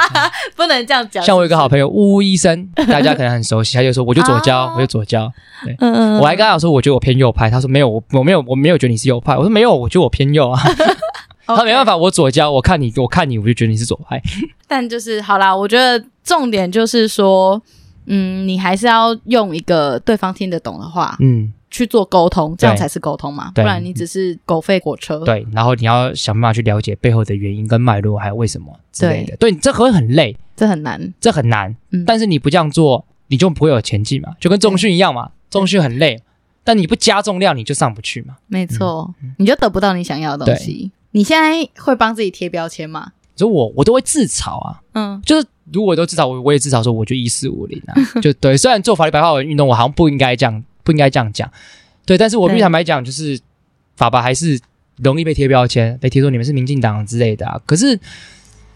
Speaker 2: 不能这样讲。
Speaker 1: 像我有一个好朋友呜呜医生，大家可能很熟悉，他就说 我就左胶，啊、我就左胶。对，嗯嗯，我还跟他说，我觉得我偏右派，他说没有，我我没有，我没有觉得你是右派，我说没有，我觉得我偏右啊。他没办法，我左交，我看你，我看你，我就觉得你是左派。
Speaker 2: 但就是好啦，我觉得重点就是说，嗯，你还是要用一个对方听得懂的话，嗯。去做沟通，这样才是沟通嘛，不然你只是狗吠火车。
Speaker 1: 对，然后你要想办法去了解背后的原因跟脉络，还有为什么之类的。对，这会很累，
Speaker 2: 这很难，
Speaker 1: 这很难。嗯，但是你不这样做，你就不会有前进嘛，就跟重训一样嘛。重训很累，但你不加重量，你就上不去嘛。
Speaker 2: 没错，你就得不到你想要的东西。你现在会帮自己贴标签吗？
Speaker 1: 就我，我都会自嘲啊。嗯，就是如果都自嘲，我我也自嘲说，我就一四五零啊。就对，虽然做法律白话文运动，我好像不应该这样。不应该这样讲，对，但是我必须坦白讲，就是法白还是容易被贴标签，被贴说你们是民进党之类的啊。可是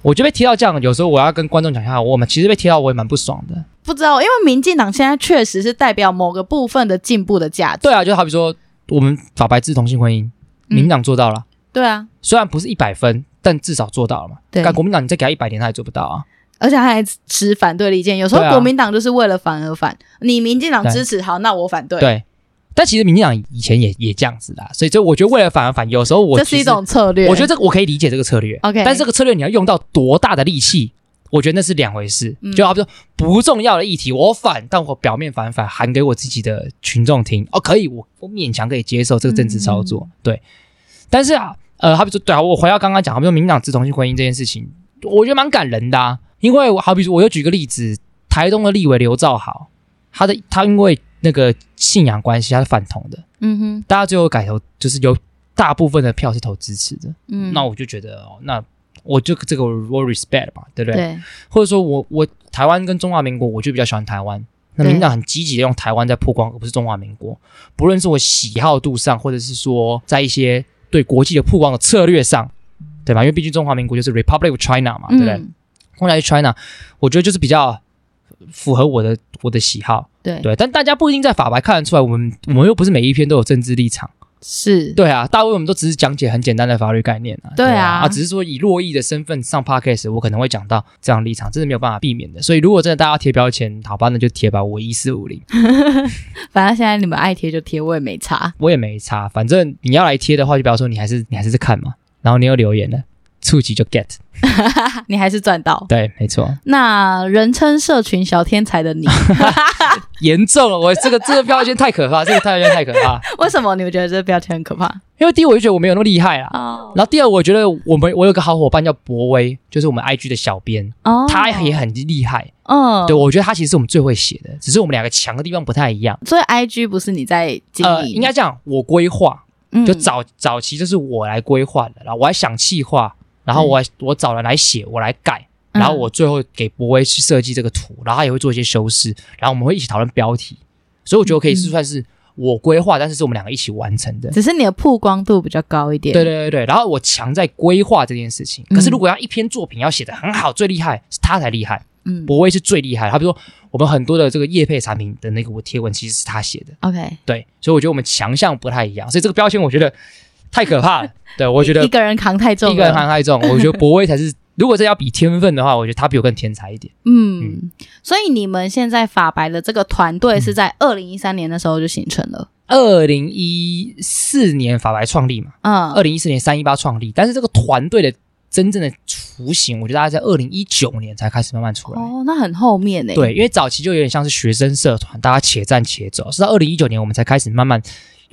Speaker 1: 我觉得被贴到这样，有时候我要跟观众讲一下，我们其实被贴到我也蛮不爽的。
Speaker 2: 不知道，因为民进党现在确实是代表某个部分的进步的价值。
Speaker 1: 对啊，就好比说我们法白制同性婚姻，民进党做到了。嗯，
Speaker 2: 对啊，
Speaker 1: 虽然不是一百分，但至少做到了嘛。对，但国民党你再给他一百年，他也做不到啊。
Speaker 2: 而且他还持反对的意见，有时候国民党就是为了反而反。啊、你民进党支持好，那我反对。
Speaker 1: 对，但其实民进党以前也也这样子的，所以就我觉得为了反而反，有时候我
Speaker 2: 这是一种策略。
Speaker 1: 我觉得这个我可以理解这个策略。OK，但是这个策略你要用到多大的力气，我觉得那是两回事。嗯、就好比说不重要的议题，我反，但我表面反反喊给我自己的群众听，哦，可以，我我勉强可以接受这个政治操作。嗯、对，但是啊，呃，好比说，对啊，我回到刚刚讲，好比说民进党制同性婚姻这件事情，我觉得蛮感人的啊。因为我好比说，我又举个例子，台东的立委刘兆豪，他的他因为那个信仰关系，他是反同的，嗯哼，大家最后改投，就是有大部分的票是投支持的，嗯，那我就觉得哦，那我就这个我 respect 吧，对不对？对，或者说我我台湾跟中华民国，我就比较喜欢台湾，那民党很积极的用台湾在曝光，而不是中华民国，不论是我喜好度上，或者是说在一些对国际的曝光的策略上，对吧？因为毕竟中华民国就是 Republic of China 嘛，对不对？嗯后来 China，我觉得就是比较符合我的我的喜好，对对，但大家不一定在法白看得出来，我们我们又不是每一篇都有政治立场，
Speaker 2: 是
Speaker 1: 对啊，大部分我们都只是讲解很简单的法律概念啊，
Speaker 2: 对啊，
Speaker 1: 啊，只是说以洛伊的身份上 Podcast，我可能会讲到这样立场，这是没有办法避免的。所以如果真的大家贴标签，好吧，那就贴吧，我一四五零，
Speaker 2: 反正现在你们爱贴就贴，我也没差，
Speaker 1: 我也没差，反正你要来贴的话，就比方说你还是你还是在看嘛，然后你又留言了。触及就 get，
Speaker 2: 你还是赚到。
Speaker 1: 对，没错。
Speaker 2: 那人称社群小天才的你，
Speaker 1: 严重了。我这个这个标签太可怕，这个标签太可怕。
Speaker 2: 为什么你们觉得这个标签很可怕？
Speaker 1: 因为第一，我就觉得我没有那么厉害啦。Oh. 然后第二，我觉得我们我有个好伙伴叫博威，就是我们 IG 的小编，oh. 他也很厉害。嗯，oh. 对，我觉得他其实是我们最会写的，只是我们两个强的地方不太一样。
Speaker 2: 所以 IG 不是你在经营？呃，
Speaker 1: 应该这样，我规划，就早、嗯、早期就是我来规划的，然后我还想企划。然后我我找人来写，我来改，然后我最后给博威去设计这个图，然后他也会做一些修饰，然后我们会一起讨论标题，所以我觉得可以是算是我规划，但是是我们两个一起完成的。
Speaker 2: 只是你的曝光度比较高一点。
Speaker 1: 对对对对，然后我强在规划这件事情，可是如果要一篇作品要写得很好，最厉害是他才厉害。嗯，博威是最厉害。他比如说我们很多的这个业配产品的那个贴文，其实是他写的。
Speaker 2: OK，
Speaker 1: 对，所以我觉得我们强项不太一样，所以这个标签我觉得。太可怕了，对，我觉得
Speaker 2: 一个人扛太重，
Speaker 1: 一个人扛太重。我觉得博威才是，如果这要比天分的话，我觉得他比我更天才一点。
Speaker 2: 嗯，嗯，所以你们现在法白的这个团队是在二零一三年的时候就形成了。
Speaker 1: 二零一四年法白创立嘛，嗯，二零一四年三一八创立，但是这个团队的真正的雏形，我觉得大概在二零一九年才开始慢慢出来。
Speaker 2: 哦，那很后面呢？
Speaker 1: 对，因为早期就有点像是学生社团，大家且战且走，是到二零一九年我们才开始慢慢。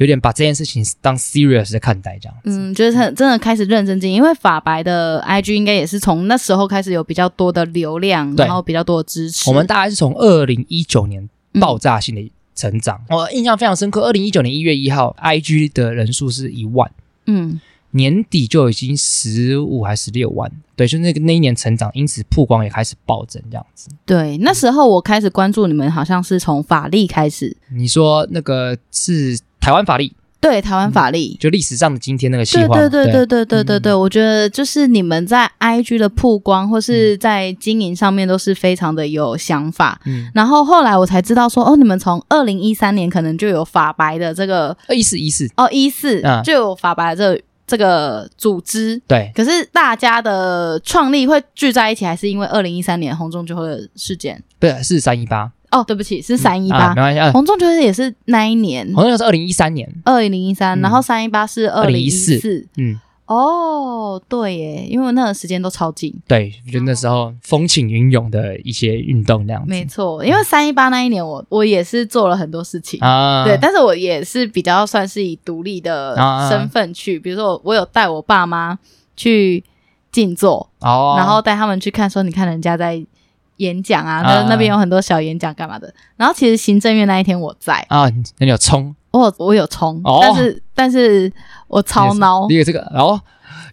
Speaker 1: 有点把这件事情当 serious 的看待，这样子。
Speaker 2: 嗯，就是很真的开始认真经营，因为法白的 IG 应该也是从那时候开始有比较多的流量，然后比较多的支持。
Speaker 1: 我们大概是从二零一九年爆炸性的成长，嗯、我印象非常深刻。二零一九年一月一号，IG 的人数是一万，嗯，年底就已经十五还是十六万，对，就那个那一年成长，因此曝光也开始暴增这样子。
Speaker 2: 对，那时候我开始关注你们，好像是从法力开始。
Speaker 1: 你说那个是台湾法力？
Speaker 2: 对，台湾法力，
Speaker 1: 嗯，就历史上的今天那个
Speaker 2: 对对对对对对对对对，我觉得就是你们在 IG 的曝光或是在经营上面都是非常的有想法。嗯，然后后来我才知道说，哦，你们从二零一三年可能就有法白的这个，
Speaker 1: 一四一四
Speaker 2: 哦一四就有法白的这个。这个组织
Speaker 1: 对，
Speaker 2: 可是大家的创立会聚在一起，还是因为二零一三年红中秋的事件？
Speaker 1: 不，是三一八。
Speaker 2: 哦，对不起，是三一八，没关系。红中秋也是那一年，
Speaker 1: 红中秋是二零一三年，
Speaker 2: 二零一三，然后三一八是二零一四，
Speaker 1: 嗯。
Speaker 2: 哦，对耶，因为那个时间都超近。
Speaker 1: 对，就那时候风起云涌的一些运动那样子。
Speaker 2: 没错，因为三一八那一年我，我我也是做了很多事情啊。对，但是我也是比较算是以独立的身份去，啊、比如说我，我有带我爸妈去静坐，哦，然后带他们去看，说你看人家在演讲啊，那、啊、那边有很多小演讲干嘛的。然后其实行政院那一天我在
Speaker 1: 啊，那你有冲？
Speaker 2: 我我有冲，哦，但是但是我超孬。
Speaker 1: 你有这个，然后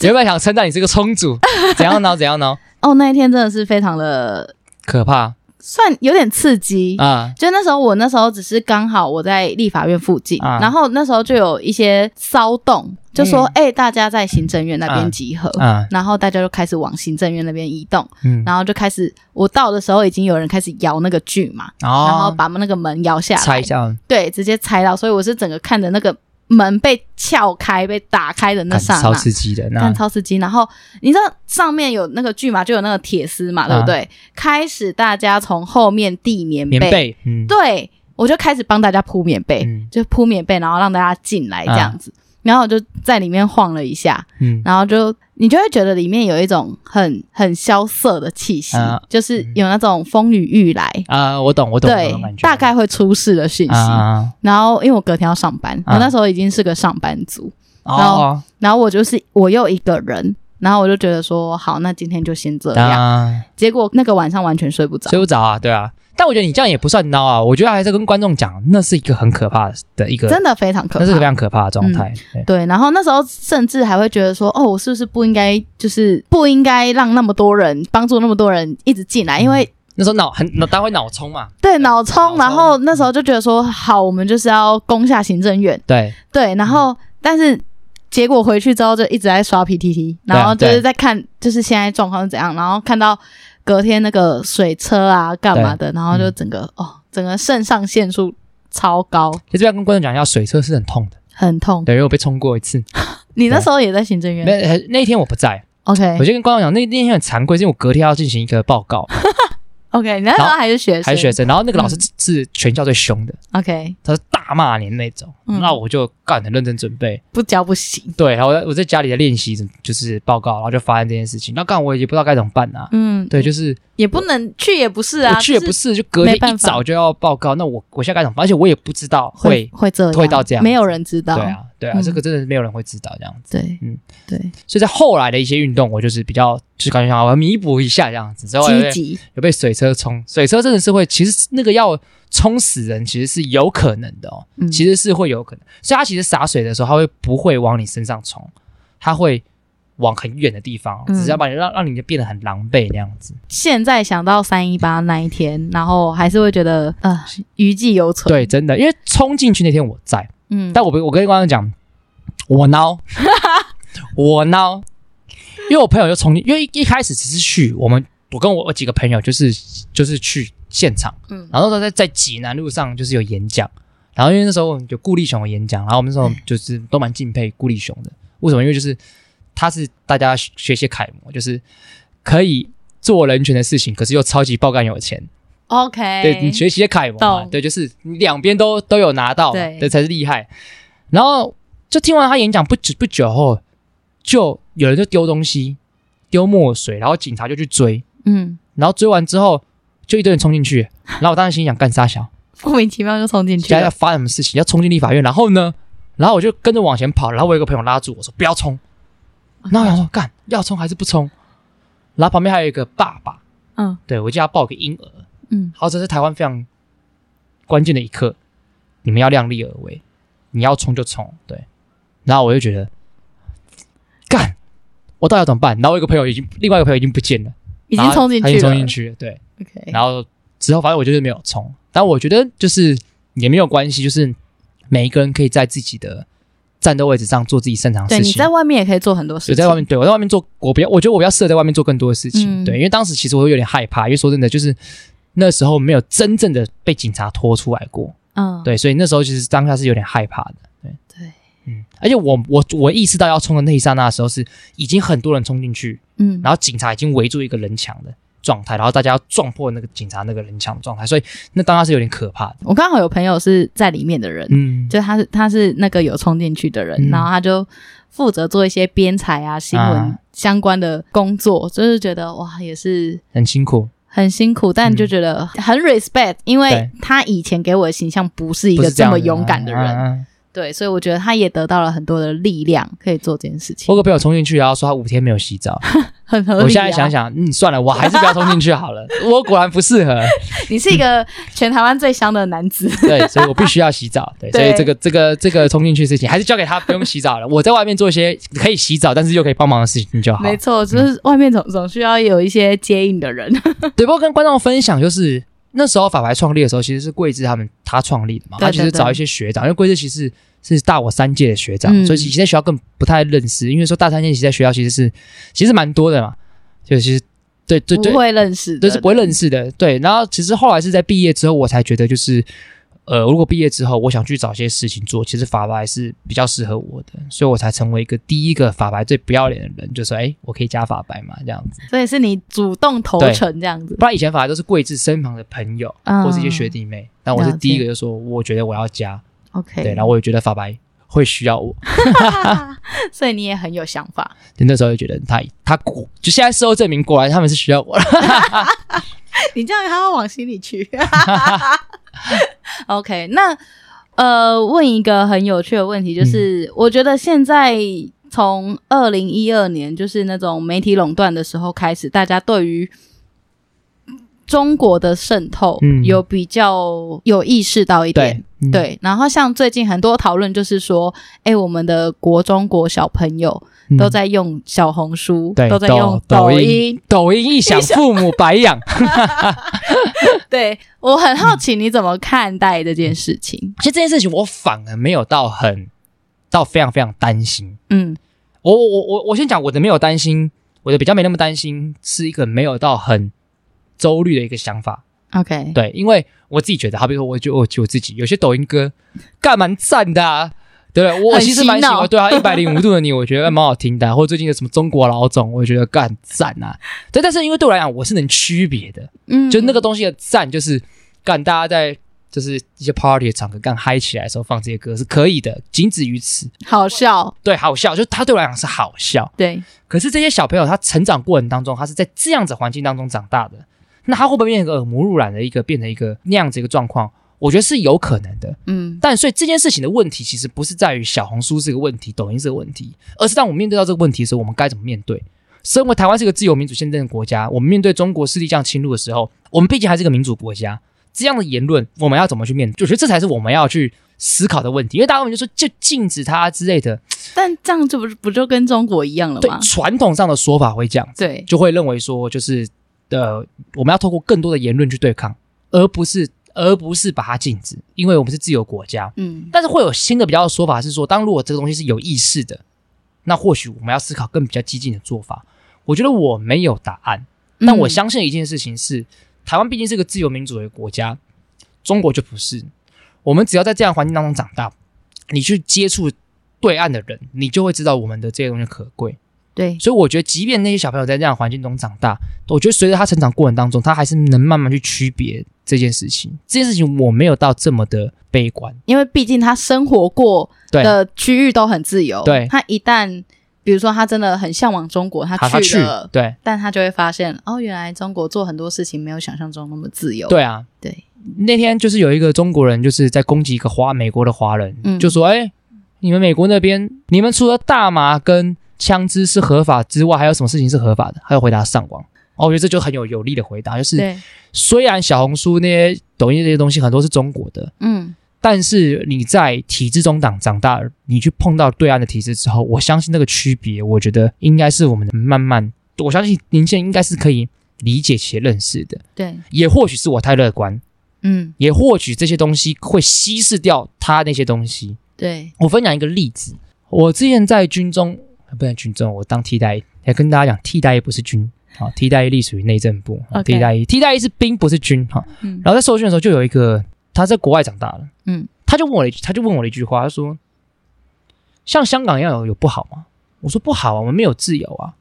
Speaker 1: 原本想称赞你是个冲主，怎样孬怎样孬。
Speaker 2: 哦，那一天真的是非常的
Speaker 1: 可怕。
Speaker 2: 算有点刺激啊！就那时候，我那时候只是刚好我在立法院附近，啊、然后那时候就有一些骚动，就说：“哎、嗯欸，大家在行政院那边集合。啊”然后大家就开始往行政院那边移动，嗯，然后就开始，我到的时候已经有人开始摇那个锯嘛，哦、然后把那个门摇下来，
Speaker 1: 拆一下，
Speaker 2: 对，直接拆到，所以我是整个看着那个。门被撬开、被打开的那刹那，
Speaker 1: 超刺激的，那
Speaker 2: 超刺激。然后你知道上面有那个锯嘛，就有那个铁丝嘛，啊、对不对？开始大家从后面递棉被，
Speaker 1: 棉被嗯、
Speaker 2: 对，我就开始帮大家铺棉被，嗯、就铺棉被，然后让大家进来这样子。啊然后我就在里面晃了一下，嗯，然后就你就会觉得里面有一种很很萧瑟的气息，啊、就是有那种风雨欲来。
Speaker 1: 啊，我懂我懂，
Speaker 2: 对，大概会出事的讯息。啊、然后因为我隔天要上班，啊、我那时候已经是个上班族，啊、然后、啊、然后我就是我又一个人，然后我就觉得说好，那今天就先这样。啊、结果那个晚上完全睡不着，
Speaker 1: 睡不着啊，对啊。但我觉得你这样也不算孬啊，我觉得还是跟观众讲，那是一个很可怕的一个，
Speaker 2: 真的非常可怕，
Speaker 1: 那是个非常可怕的状态。
Speaker 2: 嗯、对，对，然后那时候甚至还会觉得说，哦，我是不是不应该，就是不应该让那么多人帮助那么多人一直进来，因为、嗯、
Speaker 1: 那时候脑很脑单位脑冲嘛，
Speaker 2: 对，脑冲，然后那时候就觉得说，好，我们就是要攻下行政院，
Speaker 1: 对。
Speaker 2: 对，然后、嗯、但是结果回去之后就一直在刷 PTT，然后就是在看，就是现在状况是怎样，然后看到。隔天那个水车啊，干嘛的？然后就整个、嗯、哦，整个肾上腺素超高。
Speaker 1: 其实要跟观众讲一下，水车是很痛的，
Speaker 2: 很痛。
Speaker 1: 对，因为我被冲过一次。
Speaker 2: 你那时候也在行政院？
Speaker 1: 那那一天我不在。
Speaker 2: OK，
Speaker 1: 我就跟观众讲，那那天很惭愧，因为我隔天要进行一个报告。
Speaker 2: OK，你那时候还是学生，
Speaker 1: 还是学生。然后那个老师是全校最凶的。
Speaker 2: OK，
Speaker 1: 他是大骂你那种。那我就干很认真准备，
Speaker 2: 不教不行。
Speaker 1: 对，然后我在家里的练习，就是报告，然后就发现这件事情。那干我也不知道该怎么办啊。嗯，对，就是
Speaker 2: 也不能去，也不是啊，
Speaker 1: 去也不是，就隔天一早就要报告。那我我现在该怎么办？而且我也不知道会
Speaker 2: 会这样，
Speaker 1: 会到这样，
Speaker 2: 没有人知道。
Speaker 1: 对啊。对啊，这个真的是没有人会知道这样子。
Speaker 2: 对，嗯，对。
Speaker 1: 所以在后来的一些运动，我就是比较，就是感觉想要弥补一下这样子。积极有被水车冲，水车真的是会，其实那个要冲死人，其实是有可能的哦。其实是会有可能。所以它其实洒水的时候，它会不会往你身上冲？它会往很远的地方，只是要把你让让你变得很狼狈那样子。
Speaker 2: 现在想到三一八那一天，然后还是会觉得呃余悸犹存。
Speaker 1: 对，真的，因为冲进去那天我在。嗯，但我我跟观众讲，我孬，我孬，因为我朋友就从，因为一一开始只是去我们，我跟我我几个朋友就是就是去现场，嗯，然后说在在济南路上就是有演讲，然后因为那时候有顾立雄的演讲，然后我们那时候就是都蛮敬佩顾立雄的，为什么？因为就是他是大家学习楷模，就是可以做人权的事情，可是又超级爆肝有钱。
Speaker 2: OK，
Speaker 1: 对，你学习的楷模嘛，对，就是你两边都都有拿到，对，这才是厉害。然后就听完他演讲不久不久后，就有人就丢东西，丢墨水，然后警察就去追，嗯，然后追完之后就一堆人冲进去，然后我当时心想干啥小，
Speaker 2: 莫名其妙就冲进去，
Speaker 1: 要发什么事情？要冲进立法院，然后呢，然后我就跟着往前跑，然后我有个朋友拉住我说不要冲，然后我想说干要冲还是不冲？然后旁边还有一个爸爸，嗯，对，我叫他抱个婴儿。嗯，好，这是台湾非常关键的一刻，你们要量力而为，你要冲就冲，对。然后我就觉得，干我到底要怎么办？然后我一个朋友已经，另外一个朋友已经不见了，
Speaker 2: 已经冲进去了，
Speaker 1: 已经冲进去了，对
Speaker 2: ，OK。
Speaker 1: 然后之后反正我就是没有冲，但我觉得就是也没有关系，就是每一个人可以在自己的战斗位置上做自己擅长的事情。
Speaker 2: 对，你在外面也可以做很多事情。
Speaker 1: 在外面，对我在外面做，我比较，我觉得我比较适合在外面做更多的事情。嗯、对，因为当时其实我有点害怕，因为说真的，就是那时候没有真正的被警察拖出来过。嗯，对，所以那时候其实当下是有点害怕的。对
Speaker 2: 对，
Speaker 1: 嗯，而且我我我意识到要冲的那一刹那的时候，是已经很多人冲进去，嗯，然后警察已经围住一个人墙的状态，然后大家要撞破那个警察那个人墙的状态，所以那当下是有点可怕的。
Speaker 2: 我刚好有朋友是在里面的人，嗯，就他是他是那个有冲进去的人，嗯、然后他就负责做一些编采啊新闻相关的工作，啊、就是觉得哇也是
Speaker 1: 很辛苦。
Speaker 2: 很辛苦，但就觉得很 respect，嗯，因为他以前给我的形象不是一个这么勇敢的人。的对，所以我觉得他也得到了很多的力量，可以做这件事情。
Speaker 1: 我有个朋友冲进去，然后说他五天没有洗澡，
Speaker 2: 很合理啊。
Speaker 1: 我现在想想，嗯，算了，我还是不要冲进去好了。我果然不适合。
Speaker 2: 你是一个全台湾最香的男子，
Speaker 1: 对，所以我必须要洗澡。对，对所以这个这个这个冲进去的事情，还是交给他，不用洗澡了。我在外面做一些可以洗澡，但是又可以帮忙的事情就好。
Speaker 2: 没错，就是外面总总需要有一些接应的人。
Speaker 1: 对，不过跟观众分享就是。那时候法白创立的时候，其实是桂枝他们他创立的嘛。他其实找一些学长，因为桂枝其实是大我三届的学长，嗯、所以以前在学校更不太认识。因为说大三年级在学校其实是其实蛮多的嘛，就其实对对对，
Speaker 2: 不会认识的，
Speaker 1: 对，是不会认识的。对，然后其实后来是在毕业之后，我才觉得就是。呃，如果毕业之后我想去找些事情做，其实法白是比较适合我的，所以我才成为一个第一个法白最不要脸的人，就说，哎，我可以加法白嘛，这样子。
Speaker 2: 所以是你主动投诚这样子，
Speaker 1: 不然以前法白都是贵至身旁的朋友、嗯、或是一些学弟妹，但我是第一个就说，我觉得我要加
Speaker 2: ，OK，
Speaker 1: 对，然后我也觉得法白会需要我，
Speaker 2: 所以你也很有想法。
Speaker 1: 就那时候就觉得他他果，就现在事后证明，过来他们是需要我了。
Speaker 2: 你这样他会往心里去。OK，那呃，问一个很有趣的问题，就是、嗯、我觉得现在从二零一二年，就是那种媒体垄断的时候开始，大家对于中国的渗透有比较有意识到一点，嗯、对。然后像最近很多讨论，就是说，哎，我们的国中国小朋友。都在用小红书，
Speaker 1: 对
Speaker 2: 都在用抖音，抖音，
Speaker 1: 一 响，父母白养。
Speaker 2: 对，我很好奇你怎么看待这件事情？
Speaker 1: 嗯、其实这件事情我反而没有到很到非常非常担心。嗯，我我我我先讲我的没有担心，我的比较没那么担心，是一个没有到很周律的一个想法。
Speaker 2: OK，
Speaker 1: 对，因为我自己觉得，好比说，我就我就我自己有些抖音歌，干蛮赞的啊。对，我其实蛮喜欢，对啊，一百零五度的你，我觉得蛮好听的，或者最近的什么中国老总，我觉得干赞啊。对，但是因为对我来讲，我是能区别的，嗯，就那个东西的赞，就是干大家在就是一些 party 的场合干嗨起来的时候放这些歌是可以的，仅止于此。
Speaker 2: 好笑，
Speaker 1: 对，好笑，就他对我来讲是好笑，
Speaker 2: 对。
Speaker 1: 可是这些小朋友他成长过程当中，他是在这样子环境当中长大的，那它会不会变成一个耳濡目染的一个，变成一个那样子一个状况？我觉得是有可能的，嗯，但所以这件事情的问题其实不是在于小红书这个问题、抖音这个问题，而是当我们面对到这个问题的时候，我们该怎么面对？身为台湾是一个自由民主宪政的国家，我们面对中国势力这样侵入的时候，我们毕竟还是一个民主国家，这样的言论我们要怎么去面对？我觉得这才是我们要去思考的问题。因为大部分就说就禁止他之类的，
Speaker 2: 但这样就不不就跟中国一样了吗？
Speaker 1: 对，传统上的说法会这样子，
Speaker 2: 对，
Speaker 1: 就会认为说就是呃，我们要透过更多的言论去对抗，而不是。而不是把它禁止，因为我们是自由国家。嗯，但是会有新的比较的说法是说，当如果这个东西是有意识的，那或许我们要思考更比较激进的做法。我觉得我没有答案，但我相信一件事情是，台湾毕竟是个自由民主的国家，中国就不是。我们只要在这样环境当中长大，你去接触对岸的人，你就会知道我们的这些东西可贵。
Speaker 2: 对，
Speaker 1: 所以我觉得，即便那些小朋友在这样的环境中长大，我觉得随着他成长过程当中，他还是能慢慢去区别这件事情。这件事情我没有到这么的悲观，
Speaker 2: 因为毕竟他生活过的区域都很自由。
Speaker 1: 对，
Speaker 2: 他一旦比如说他真的很向往中国，他去了，
Speaker 1: 去，对，
Speaker 2: 但他就会发现哦，原来中国做很多事情没有想象中那么自由。
Speaker 1: 对啊，
Speaker 2: 对。
Speaker 1: 那天就是有一个中国人就是在攻击一个华美国的华人，嗯，就说：“哎，你们美国那边，你们除了大麻跟……”枪支是合法之外，还有什么事情是合法的？还有回答上网哦，我觉得这就很有有力的回答，就是虽然小红书那些、抖音这些东西很多是中国的，嗯，但是你在体制中长长大，你去碰到对岸的体制之后，我相信那个区别，我觉得应该是我们慢慢，我相信您现在应该是可以理解且认识的。
Speaker 2: 对，
Speaker 1: 也或许是我太乐观，
Speaker 2: 嗯，
Speaker 1: 也或许这些东西会稀释掉他那些东西。
Speaker 2: 对，
Speaker 1: 我分享一个例子，我之前在军中，不能军中，我当替代役，来跟大家讲，替代役不是军，啊，替代役隶属于内政部，okay. 替代役，替代役是兵，不是军，哈，嗯，然后在受训的时候就有一个。他在国外长大了，嗯，他就问我他就问我了一句话，他说：“像香港一样有有不好吗？”我说：“不好啊，我们没有自由啊。”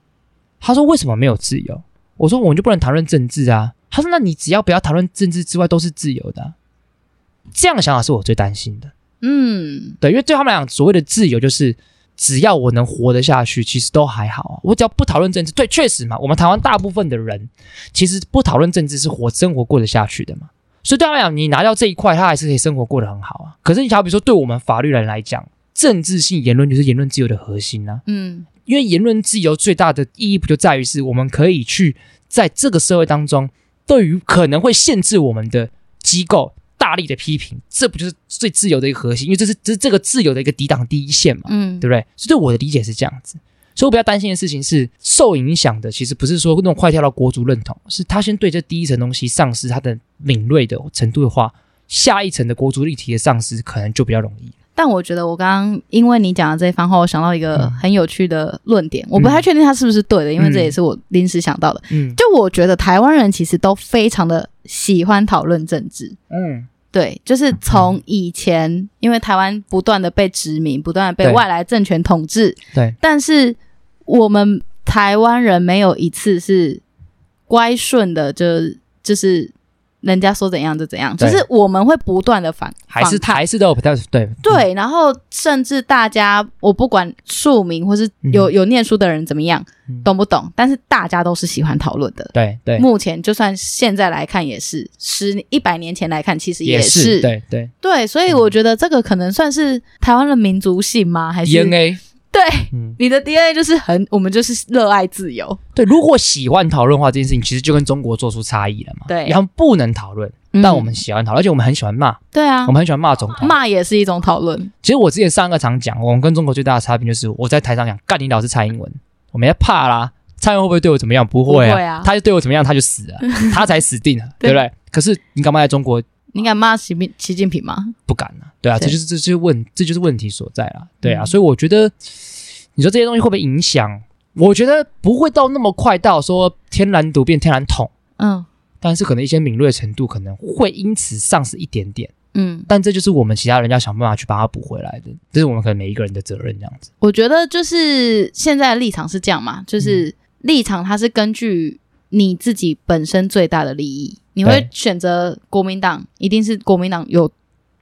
Speaker 1: 他说：“为什么没有自由？”我说：“我们就不能谈论政治啊？”他说：“那你只要不要谈论政治之外，都是自由的啊。”这样的想法是我最担心的。嗯，对，因为对他们来讲，所谓的自由就是只要我能活得下去，其实都还好啊。我只要不讨论政治，对，确实嘛，我们台湾大部分的人其实不讨论政治是活生活过得下去的嘛。所以对他来讲，你拿掉这一块，他还是可以生活过得很好啊。可是你好比说，对我们法律人来讲，政治性言论就是言论自由的核心呐、啊。嗯，因为言论自由最大的意义不就在于是我们可以去在这个社会当中，对于可能会限制我们的机构大力的批评，这不就是最自由的一个核心？因为这是这是这个自由的一个抵挡第一线嘛。嗯，对不对？所以对我的理解是这样子。所以我比较担心的事情是，受影响的其实不是说那种快跳到国足认同，是他先对这第一层东西丧失他的敏锐的程度的话，下一层的国足议题的丧失可能就比较容易。
Speaker 2: 但我觉得我刚刚因为你讲的这一番话，我想到一个很有趣的论点，嗯、我不太确定他是不是对的，因为这也是我临时想到的。嗯，就我觉得台湾人其实都非常的喜欢讨论政治。嗯，对，就是从以前，因为台湾不断的被殖民，不断的被外来政权统治。对，但是。我们台湾人没有一次是乖顺的，就就是人家说怎样就怎样，就是我们会不断的反，
Speaker 1: 还是还是都有对对
Speaker 2: 对，然后甚至大家我不管庶民或是有有念书的人怎么样，嗯，懂不懂？但是大家都是喜欢讨论的，
Speaker 1: 对对。
Speaker 2: 目前就算现在来看也是，十一百年前来看其实也是，
Speaker 1: 也是对对
Speaker 2: 对，所以我觉得这个可能算是台湾的民族性吗？还是
Speaker 1: DNA？
Speaker 2: 对，嗯，你的 DNA 就是很，我们就是热爱自由。
Speaker 1: 对，如果喜欢讨论的话，这件事情其实就跟中国做出差异了嘛。
Speaker 2: 对，
Speaker 1: 然后不能讨论，但我们喜欢讨论，而且我们很喜欢骂。对
Speaker 2: 啊，
Speaker 1: 我们很喜欢骂总统，
Speaker 2: 骂也是一种讨论。
Speaker 1: 其实我之前上个场讲，我们跟中国最大的差别就是，我在台上讲干你老是蔡英文，我没怕啦，蔡英文会不会对我怎么样？不会啊，会啊，他就对我怎么样，他就死了，他才死定了，对，对不对？可是你敢骂在中国？
Speaker 2: 你敢骂习近习近平吗？
Speaker 1: 不敢啊，对啊，这就是这就是问，这就是问题所在啊，对啊，所以我觉得。你说这些东西会不会影响？我觉得不会到那么快到说天然独变天然统，嗯，但是可能一些敏锐程度可能会因此丧失一点点，嗯，但这就是我们其他人要想办法去把它补回来的，这是我们可能每一个人的责任，这样子。
Speaker 2: 我觉得就是现在的立场是这样嘛，就是立场它是根据你自己本身最大的利益，你会选择国民党，一定是国民党有。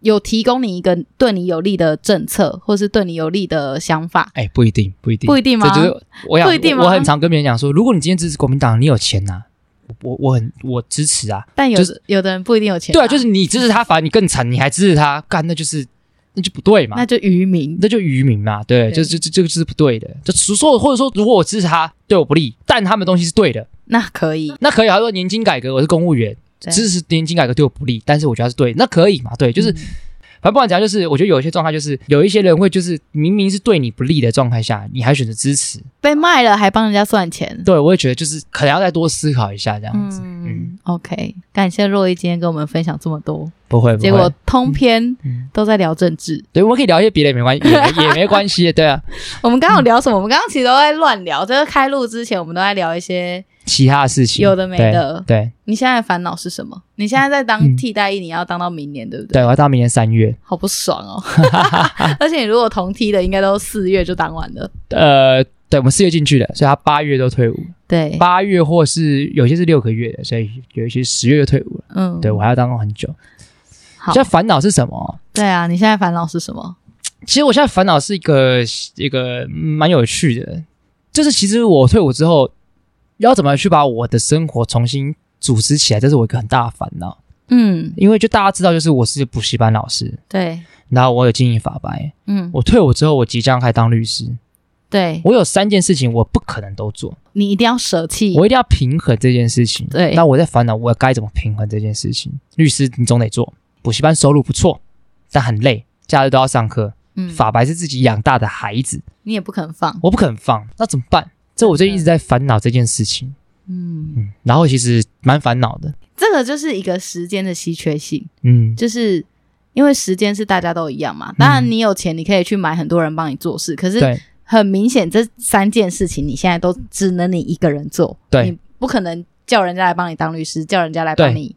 Speaker 2: 有提供你一个对你有利的政策，或是对你有利的想法？
Speaker 1: 哎、欸，不一定，不一定，
Speaker 2: 不一定吗？
Speaker 1: 这就是我想，不一定吗？我，我很常跟别人讲说，如果你今天支持国民党，你有钱呐、啊，我我很我支持啊。
Speaker 2: 但有、就是、有的人不一定有钱、啊。
Speaker 1: 对啊，就是你支持他，反而你更惨，你还支持他，干那就是那就不对嘛，
Speaker 2: 那就愚民，
Speaker 1: 那就愚民嘛。对，对就就就这个是不对的。就说或者说，如果我支持他对我不利，但他们东西是对的，
Speaker 2: 那可以，
Speaker 1: 那可以。他说年金改革，我是公务员，支持年金改革对我不利，但是我觉得是对，那可以嘛？对，就是。嗯反正不管怎样，就是我觉得有一些状态，就是有一些人会，就是明明是对你不利的状态下，你还选择支持，
Speaker 2: 被卖了还帮人家算钱。
Speaker 1: 对，我也觉得就是可能要再多思考一下这样子。嗯，
Speaker 2: 嗯，OK，感谢若依今天跟我们分享这么多。
Speaker 1: 不会，不会，
Speaker 2: 结果通篇都在聊政治。
Speaker 1: 嗯、对，我们可以聊一些别的也没关系，也，也没关系。对啊，
Speaker 2: 我们刚刚聊什么？我们刚刚其实都在乱聊，就是开录之前，我们都在聊一些。
Speaker 1: 其他的事情
Speaker 2: 有的没的，
Speaker 1: 对。对，
Speaker 2: 你现在的烦恼是什么？你现在在当替代役，你要当到明年，嗯、对不对？
Speaker 1: 对，我要到明年三月，
Speaker 2: 好不爽哦！而且你如果同梯的，应该都四月就当完了。
Speaker 1: 呃，对，我们四月进去的，所以他八月都退伍。
Speaker 2: 对，
Speaker 1: 八月或是有些是六个月的，所以有一些十月就退伍了。嗯，对，我还要当很久。好，现在烦恼是什么？
Speaker 2: 对啊，你现在烦恼是什么？
Speaker 1: 其实我现在烦恼是一个一个蛮有趣的，就是其实我退伍之后。要怎么去把我的生活重新组织起来？这是我一个很大的烦恼。嗯，因为就大家知道，就是我是补习班老师，
Speaker 2: 对。
Speaker 1: 然后我有经营法白，嗯。我退伍之后，我即将开当律师，
Speaker 2: 对。
Speaker 1: 我有三件事情，我不可能都做。
Speaker 2: 你一定要舍弃，
Speaker 1: 我一定要平衡这件事情。
Speaker 2: 对。
Speaker 1: 那我在烦恼，我该怎么平衡这件事情？律师你总得做，补习班收入不错，但很累，假日都要上课。嗯，法白是自己养大的孩子，
Speaker 2: 你也不肯放，
Speaker 1: 我不肯放，那怎么办？这我就一直在烦恼这件事情。嗯嗯，然后其实蛮烦恼的。
Speaker 2: 这个就是一个时间的稀缺性。嗯，就是因为时间是大家都一样嘛。当然，你有钱，你可以去买很多人帮你做事。可是很明显，这三件事情你现在都只能你一个人做。
Speaker 1: 对，
Speaker 2: 你不可能叫人家来帮你当律师，叫人家来帮你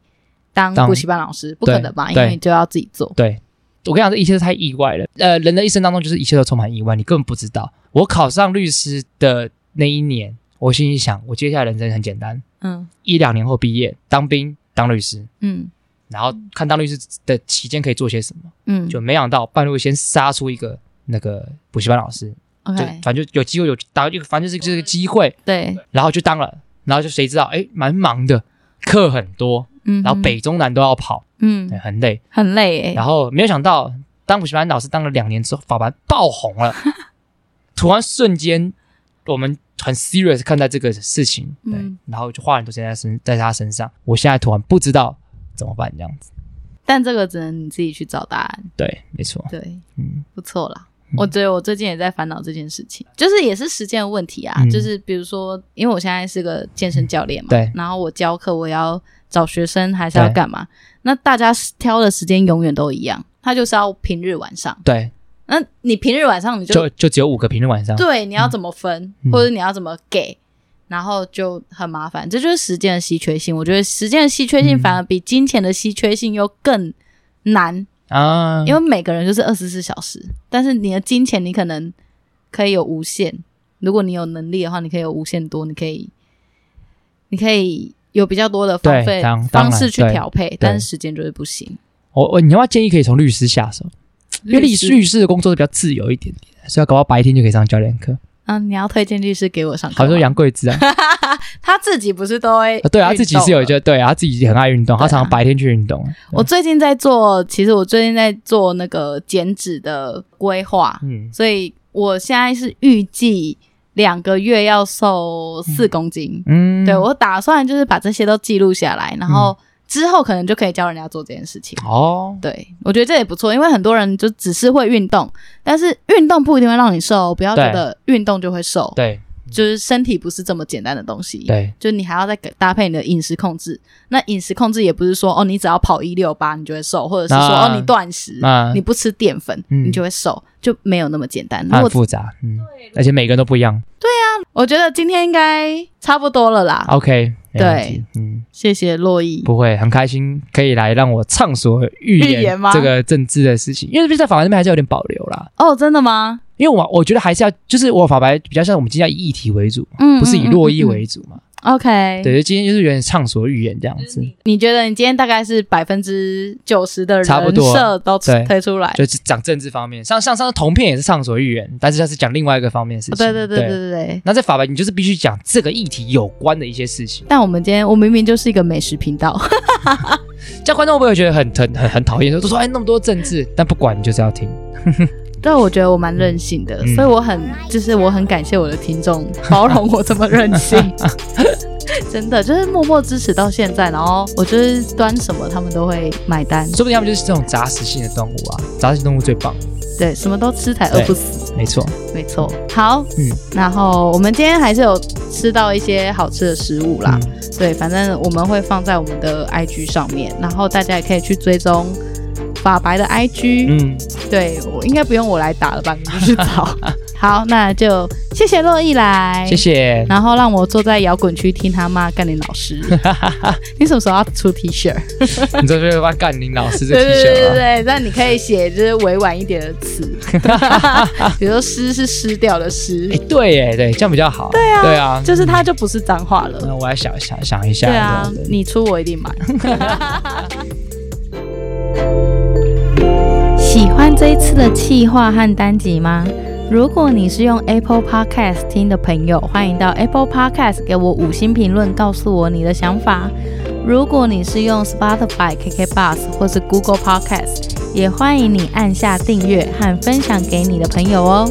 Speaker 2: 当补习班老师，不可能吧？因为你就要自己做。
Speaker 1: 对。我跟你讲，这一切都太意外了。呃，人的一生当中，就是一切都充满意外，你根本不知道。我考上律师的那一年，我心里想，我接下来人生很简单，嗯，一两年后毕业，当兵当律师，嗯，然后看当律师的期间可以做些什么，嗯，就没想到半路先杀出一个那个补习班老师.就反正就有机会有当一个，反正就是这个机会，
Speaker 2: 对，
Speaker 1: 然后就当了，然后就谁知道，哎，蛮忙的，课很多。嗯，然后北中南都要跑，嗯，很累，
Speaker 2: 很累欸。
Speaker 1: 然后没有想到，当补习班老师当了两年之后，法白爆红了。突然瞬间，我们很 serious 看待这个事情，对，然后就花很多钱在身在他身上。我现在突然不知道怎么办，这样子。
Speaker 2: 但这个只能你自己去找答案。
Speaker 1: 对，没错。
Speaker 2: 对，嗯，不错啦。我觉得我最近也在烦恼这件事情，就是也是时间的问题啊。就是比如说，因为我现在是个健身教练嘛，对，然后我教课，我要。找学生还是要干嘛？那大家挑的时间永远都一样，他就是要平日晚上。
Speaker 1: 对，
Speaker 2: 那你平日晚上你就
Speaker 1: 就就只有五个平日晚上。
Speaker 2: 对，你要怎么分，嗯、或者你要怎么给，然后就很麻烦。这就是时间的稀缺性。我觉得时间的稀缺性反而比金钱的稀缺性又更难啊，因为每个人就是二十四小时，但是你的金钱你可能可以有无限，如果你有能力的话，你可以有无限多，你可以，你可以。有比较多的方费方式去调配，但是时间就是不行。
Speaker 1: 我我你要建议可以从律师下手，因为律师律师的工作是比较自由一点点，所以搞到白天就可以上教练课。
Speaker 2: 嗯，你要推荐律师给我上课？
Speaker 1: 好像说杨贵枝啊，
Speaker 2: 他自己不是都会？
Speaker 1: 对啊，他自己是有一些对啊，他自己很爱运动，他常常白天去运动。
Speaker 2: 我最近在做，其实我最近在做那个减脂的规划，嗯，所以我现在是预计。两个月要瘦四公斤，嗯，对，我打算就是把这些都记录下来，然后之后可能就可以教人家做这件事情。哦，对，我觉得这也不错，因为很多人就只是会运动，但是运动不一定会让你瘦，不要觉得运动就会瘦。对。就是身体不是这么简单的东西，对，就你还要再搭配你的饮食控制。那饮食控制也不是说哦，你只要跑一六八你就会瘦，或者是说哦，你断食，你不吃淀粉你就会瘦，就没有那么简单，
Speaker 1: 很复杂，嗯，而且每个人都不一样。
Speaker 2: 对啊，我觉得今天应该差不多了啦。
Speaker 1: OK，
Speaker 2: 对，嗯，谢谢洛伊，
Speaker 1: 不会很开心可以来让我畅所欲言这个政治的事情，因为在法白那边还是有点保留啦。
Speaker 2: 哦，真的吗？
Speaker 1: 因为我我觉得还是要，就是我法白比较像我们今天以议题为主，嗯，不是以洛伊为主嘛。
Speaker 2: OK，
Speaker 1: 对，今天就是有点畅所欲言这样子。
Speaker 2: 你觉得你今天大概是百分之九十的人设都推出来，
Speaker 1: 就是讲政治方面，像像上次同片也是畅所欲言，但是他是讲另外一个方面的事情。
Speaker 2: 对对对对对对。
Speaker 1: 那在法白，你就是必须讲这个议题有关的一些事情。
Speaker 2: 但我们今天我明明就是一个美食频道，
Speaker 1: 这样观众会不会觉得很很很很讨厌？都说哎那么多政治，但不管你就是要听。
Speaker 2: 但我觉得我蛮任性的，嗯、所以我很就是我很感谢我的听众包容我这么任性，真的就是默默支持到现在。然后我就是端什么他们都会买单，
Speaker 1: 说不定他们就是这种杂食性的动物啊，杂食动物最棒。
Speaker 2: 对，什么都吃才饿不死。
Speaker 1: 没错，
Speaker 2: 没错。好，嗯，然后我们今天还是有吃到一些好吃的食物啦。嗯、对，反正我们会放在我们的 IG 上面，然后大家也可以去追踪。法白的 IG，嗯，对，我应该不用我来打了吧？你去找。好，那就谢谢洛伊来，
Speaker 1: 谢谢。
Speaker 2: 然后让我坐在摇滚区听他骂干林老师。你什么时候要出 T 恤？
Speaker 1: 你这边骂干林老师这 T 恤？
Speaker 2: 对对对对，那你可以写就是委婉一点的词，比如说湿是湿掉的湿。
Speaker 1: 哎，对耶，对，这样比较好。
Speaker 2: 对啊，对啊，就是它就不是脏话了。
Speaker 1: 那我来想想想一下。
Speaker 2: 对啊，你出我一定买。喜欢这一次的企划和单集吗？如果你是用 Apple Podcast 听的朋友，欢迎到 Apple Podcast 给我五星评论，告诉我你的想法。如果你是用 Spotify、KK Bus 或是 Google Podcast，也欢迎你按下订阅和分享给你的朋友哦。